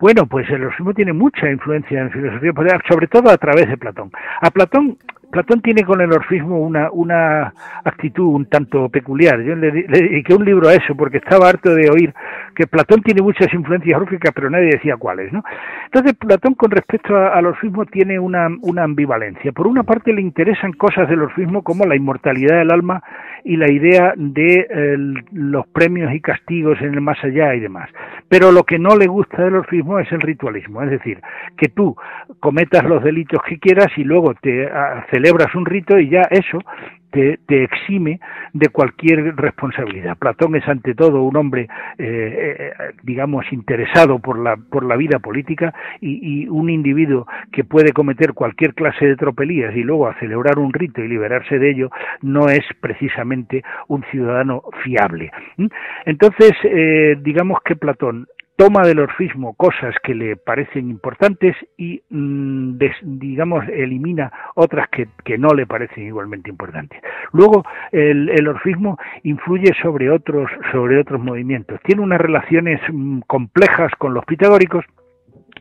Bueno, pues el orfismo tiene mucha influencia en filosofía, sobre todo a través de Platón. A Platón Platón tiene con el orfismo una, una actitud un tanto peculiar. Yo le, dediqué un libro a eso porque estaba harto de oír que Platón tiene muchas influencias órficas, pero nadie decía cuáles. ¿no? Entonces, Platón con respecto al orfismo tiene una, una ambivalencia. Por una parte, le interesan cosas del orfismo como la inmortalidad del alma y la idea de los premios y castigos en el más allá y demás. Pero lo que no le gusta del orfismo es el ritualismo, es decir, que tú cometas los delitos que quieras y luego te ah, celebras un rito y ya eso te, exime de cualquier responsabilidad. Platón es ante todo un hombre, eh, eh, digamos, interesado por la, por la vida política y, un individuo que puede cometer cualquier clase de tropelías y luego a celebrar un rito y liberarse de ello no es precisamente un ciudadano fiable. ¿Mm? Entonces, eh, digamos que Platón toma del orfismo cosas que le parecen importantes y, mm, digamos, elimina otras que, no le parecen igualmente importantes. Luego, el, el, orfismo influye sobre otros, sobre otros movimientos. Tiene unas relaciones mm, complejas con los pitagóricos,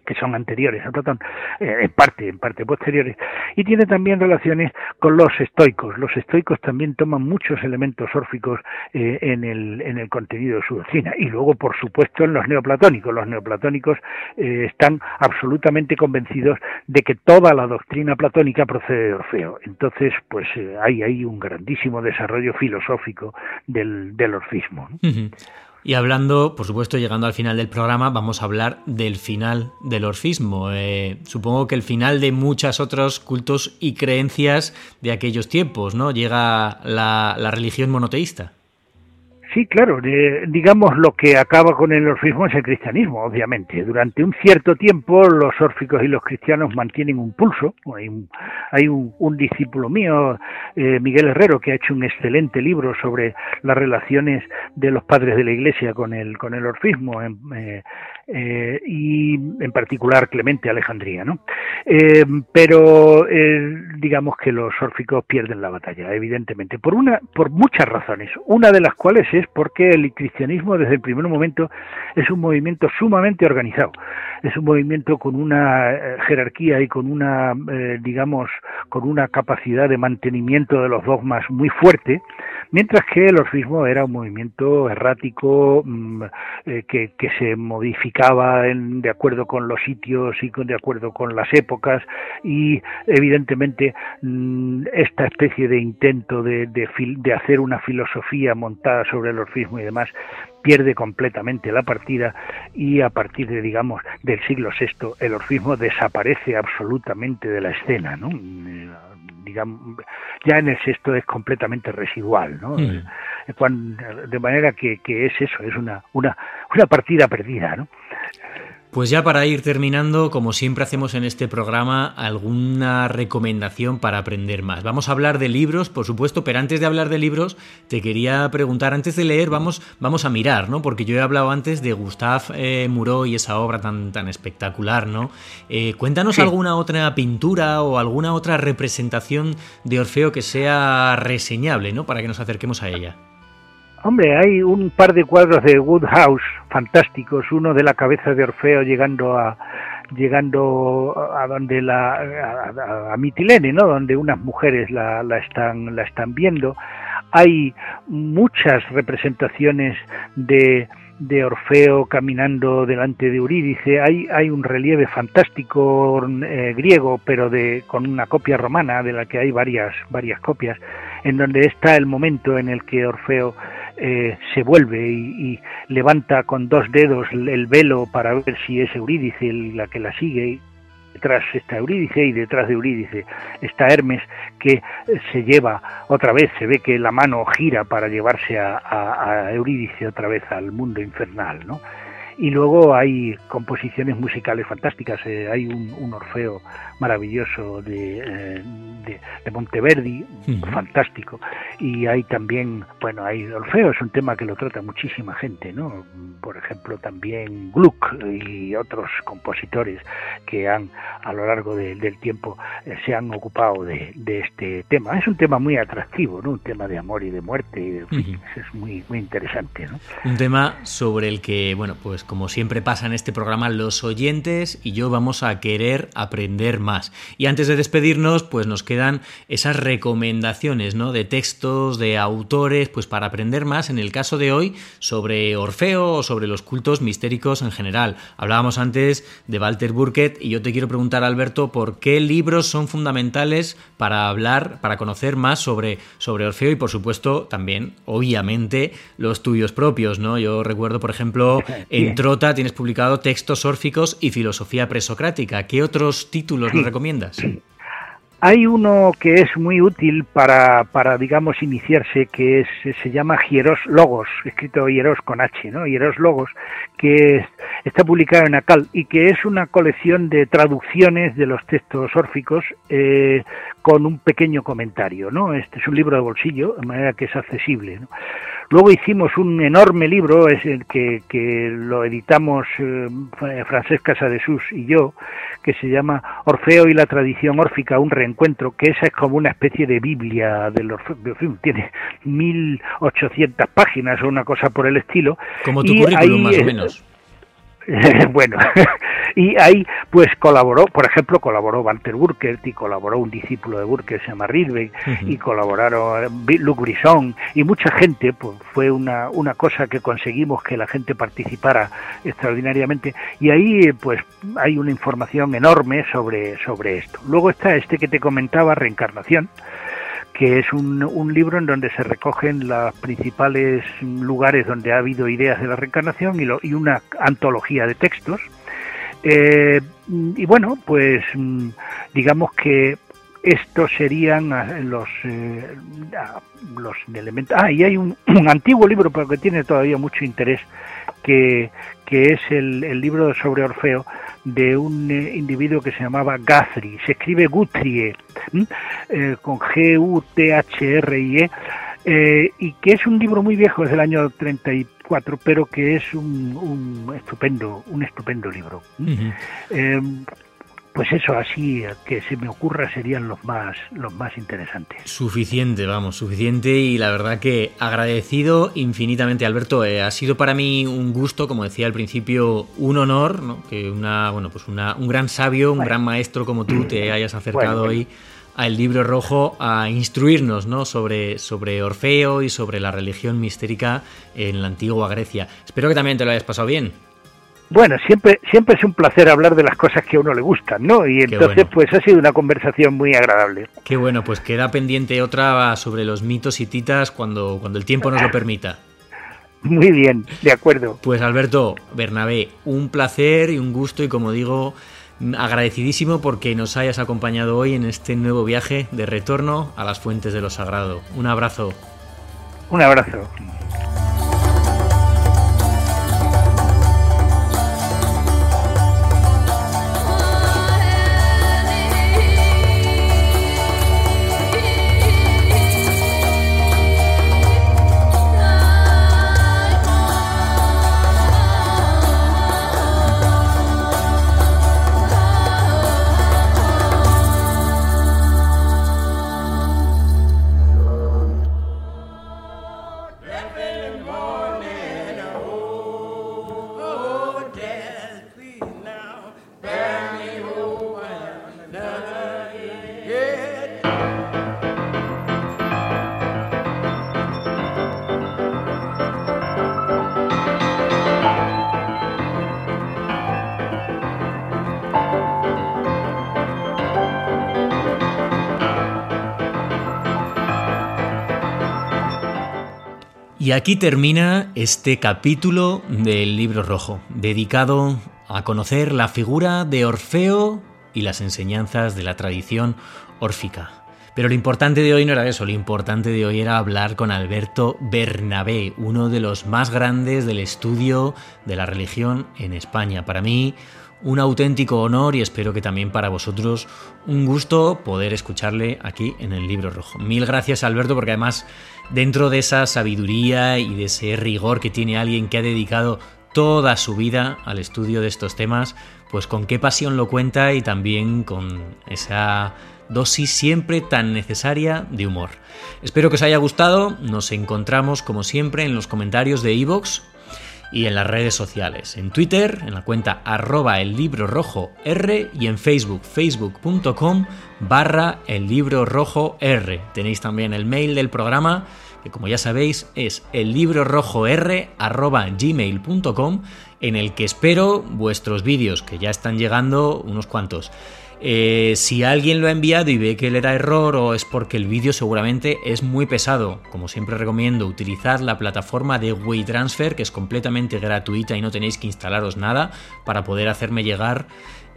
que son anteriores a Platón, eh, en parte, en parte posteriores, y tiene también relaciones con los estoicos. Los estoicos también toman muchos elementos órficos eh, en, el, en el contenido de su doctrina. Y luego, por supuesto, en los neoplatónicos. Los neoplatónicos eh, están absolutamente convencidos de que toda la doctrina platónica procede de Orfeo. Entonces, pues hay ahí un grandísimo desarrollo filosófico del, del orfismo. Y hablando, por supuesto, llegando al final del programa, vamos a hablar del final del orfismo. Eh, supongo que el final de muchos otros cultos y creencias de aquellos tiempos, ¿no? Llega la religión monoteísta. Sí, claro, digamos lo que acaba con el orfismo es el cristianismo, obviamente. Durante un cierto tiempo los órficos y los cristianos mantienen un pulso. Hay un, discípulo mío, eh, Miguel Herrero, que ha hecho un excelente libro sobre las relaciones de los padres de la Iglesia con el, con el orfismo. Eh, eh, y en particular Clemente Alejandría, ¿no? Eh, pero eh, digamos que los órficos pierden la batalla, evidentemente, por una, por muchas razones. Una de las cuales es porque el cristianismo desde el primer momento es un movimiento sumamente organizado, es un movimiento con una jerarquía y con una, digamos, con una capacidad de mantenimiento de los dogmas muy fuerte, mientras que el orfismo era un movimiento errático mm, que, que se modificaba de acuerdo con los sitios y con, de acuerdo con las épocas y evidentemente mm, esta especie de intento de, de, hacer una filosofía montada sobre el orfismo y demás pierde completamente la partida y a partir de digamos del siglo VI el orfismo desaparece absolutamente de la escena ¿no? Mm, digamos ya en el sexto es completamente residual ¿no? Mm. de manera que, que, es eso es una, una, una partida perdida ¿no? Pues ya para ir terminando, como siempre hacemos en este programa, alguna recomendación para aprender más. Vamos a hablar de libros, por supuesto, pero antes de hablar de libros, te quería preguntar, antes de leer, vamos, vamos a mirar, ¿no? Porque yo he hablado antes de Gustave eh, Moreau y esa obra tan, tan espectacular, ¿no? Eh, cuéntanos alguna otra pintura o alguna otra representación de Orfeo que sea reseñable, ¿no? Para que nos acerquemos a ella. Hombre, hay un par de cuadros de Woodhouse fantásticos, uno de la cabeza de Orfeo llegando a llegando a donde la a, Mitilene, ¿no? Donde unas mujeres la, la están la están viendo. Hay muchas representaciones de de Orfeo caminando delante de Eurídice, hay, hay un relieve fantástico eh, griego, pero de, con una copia romana, de la que hay varias, varias copias, en donde está el momento en el que Orfeo eh, se vuelve y, levanta con dos dedos el velo para ver si es Eurídice la que la sigue. Detrás está Eurídice y detrás de Eurídice está Hermes que se lleva otra vez, se ve que la mano gira para llevarse a, a Eurídice otra vez al mundo infernal, ¿no? Y luego hay composiciones musicales fantásticas. Eh, hay un, Orfeo maravilloso de, eh, de, Monteverdi, fantástico. Y hay también, bueno, hay Orfeo es un tema que lo trata muchísima gente, ¿no? Por ejemplo, también Gluck y otros compositores que han, a lo largo del tiempo, eh, se han ocupado de, este tema. Es un tema muy atractivo, ¿no? Un tema de amor y de muerte. Y Es muy, muy interesante, ¿no? Un tema sobre el que, bueno, pues como siempre pasa en este programa, los oyentes y yo vamos a querer aprender más. Y antes de despedirnos, pues nos queda dan esas recomendaciones, ¿no? De textos, de autores, pues para aprender más, en el caso de hoy, sobre Orfeo o sobre los cultos mistéricos en general. Hablábamos antes de Walter Burkett y yo te quiero preguntar, Alberto, ¿por qué libros son fundamentales para hablar, para conocer más sobre, sobre Orfeo y, por supuesto, también, obviamente, los tuyos propios, ¿no? Yo recuerdo, por ejemplo, en Trota tienes publicado textos órficos y filosofía presocrática. ¿Qué otros títulos nos recomiendas? Hay uno que es muy útil para, para digamos, iniciarse, que es, se llama Hieros Logos, escrito Hieros con H, ¿no? Hieros Logos, que está publicado en ACAL y que es una colección de traducciones de los textos órficos eh, con un pequeño comentario, ¿no? Este es un libro de bolsillo, de manera que es accesible, ¿no? Luego hicimos un enorme libro, es el que, que lo editamos eh, Francesca Sadesús y yo, que se llama Orfeo y la tradición órfica, un reencuentro, que esa es como una especie de Biblia del Orfeo, tiene 1800 páginas o una cosa por el estilo. Como tu currículum, más o menos. bueno, y ahí pues colaboró, por ejemplo, colaboró Walter Burkert y colaboró un discípulo de Burkert, se llama Ridbeck, y colaboraron eh, Luc Brisson y mucha gente, pues fue una, una cosa que conseguimos que la gente participara extraordinariamente y ahí pues hay una información enorme sobre, sobre esto. Luego está este que te comentaba, Reencarnación, que es un, un, libro en donde se recogen los principales lugares donde ha habido ideas de la reencarnación y, una antología de textos. Eh, y bueno, pues digamos que estos serían ah, los, eh, ah, los elementos. Ah, y hay un, antiguo libro, pero que tiene todavía mucho interés, que, que es el, el libro sobre Orfeo, de un eh, individuo que se llamaba Guthrie, se escribe Guthrie, eh, con G-U-T-H-R-I-E, eh, y que es un libro muy viejo, es del año 34, pero que es un, un estupendo, un estupendo libro pues eso así que se me ocurra serían los más los más interesantes suficiente vamos suficiente y la verdad que agradecido infinitamente Alberto eh, ha sido para mí un gusto como decía al principio un honor ¿no? que una bueno pues una, un gran sabio un gran maestro como tú te hayas acercado hoy al libro rojo a instruirnos ¿no? sobre, sobre Orfeo y sobre la religión mistérica en la antigua Grecia. Espero que también te lo hayas pasado bien. Bueno, siempre, siempre es un placer hablar de las cosas que a uno le gustan, ¿no? Y entonces, pues ha sido una conversación muy agradable. Qué bueno, pues queda pendiente otra sobre los mitos y titas cuando, cuando el tiempo nos lo permita. Muy bien, de acuerdo. Pues Alberto Bernabé, un placer y un gusto y como digo, agradecidísimo porque nos hayas acompañado hoy en este nuevo viaje de retorno a las fuentes de lo sagrado. Un abrazo. Un abrazo. Aquí termina este capítulo del libro rojo, dedicado a conocer la figura de Orfeo y las enseñanzas de la tradición órfica. Pero lo importante de hoy no era eso, lo importante de hoy era hablar con Alberto Bernabé, uno de los más grandes del estudio de la religión en España. Para mí, un auténtico honor y espero que también para vosotros un gusto poder escucharle aquí en el libro rojo. Mil gracias Alberto porque además dentro de esa sabiduría y de ese rigor que tiene alguien que ha dedicado toda su vida al estudio de estos temas, pues con qué pasión lo cuenta y también con esa dosis siempre tan necesaria de humor. Espero que os haya gustado, nos encontramos como siempre en los comentarios de Evox y en las redes sociales, en Twitter, en la cuenta arroba el rojo R y en Facebook, facebook.com barra el libro rojo R. Tenéis también el mail del programa, que como ya sabéis es el libro rojo R arroba gmail.com, en el que espero vuestros vídeos, que ya están llegando unos cuantos. Eh, si alguien lo ha enviado y ve que le da error o es porque el vídeo seguramente es muy pesado, como siempre recomiendo utilizar la plataforma de WeTransfer que es completamente gratuita y no tenéis que instalaros nada para poder hacerme llegar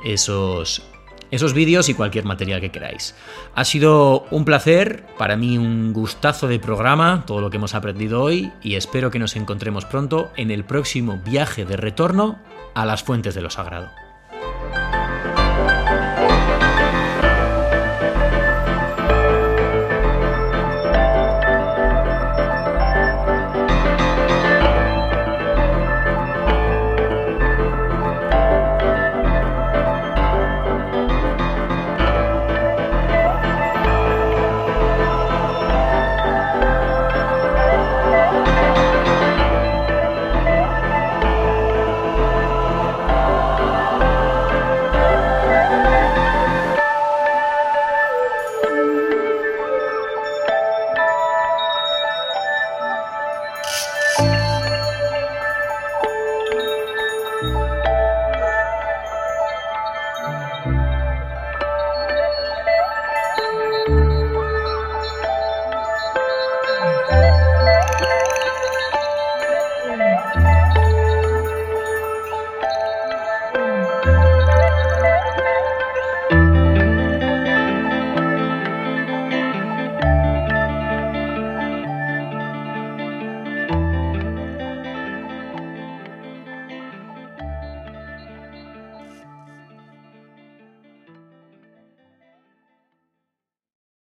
esos, esos vídeos y cualquier material que queráis. Ha sido un placer, para mí un gustazo de programa, todo lo que hemos aprendido hoy y espero que nos encontremos pronto en el próximo viaje de retorno a las fuentes de lo sagrado.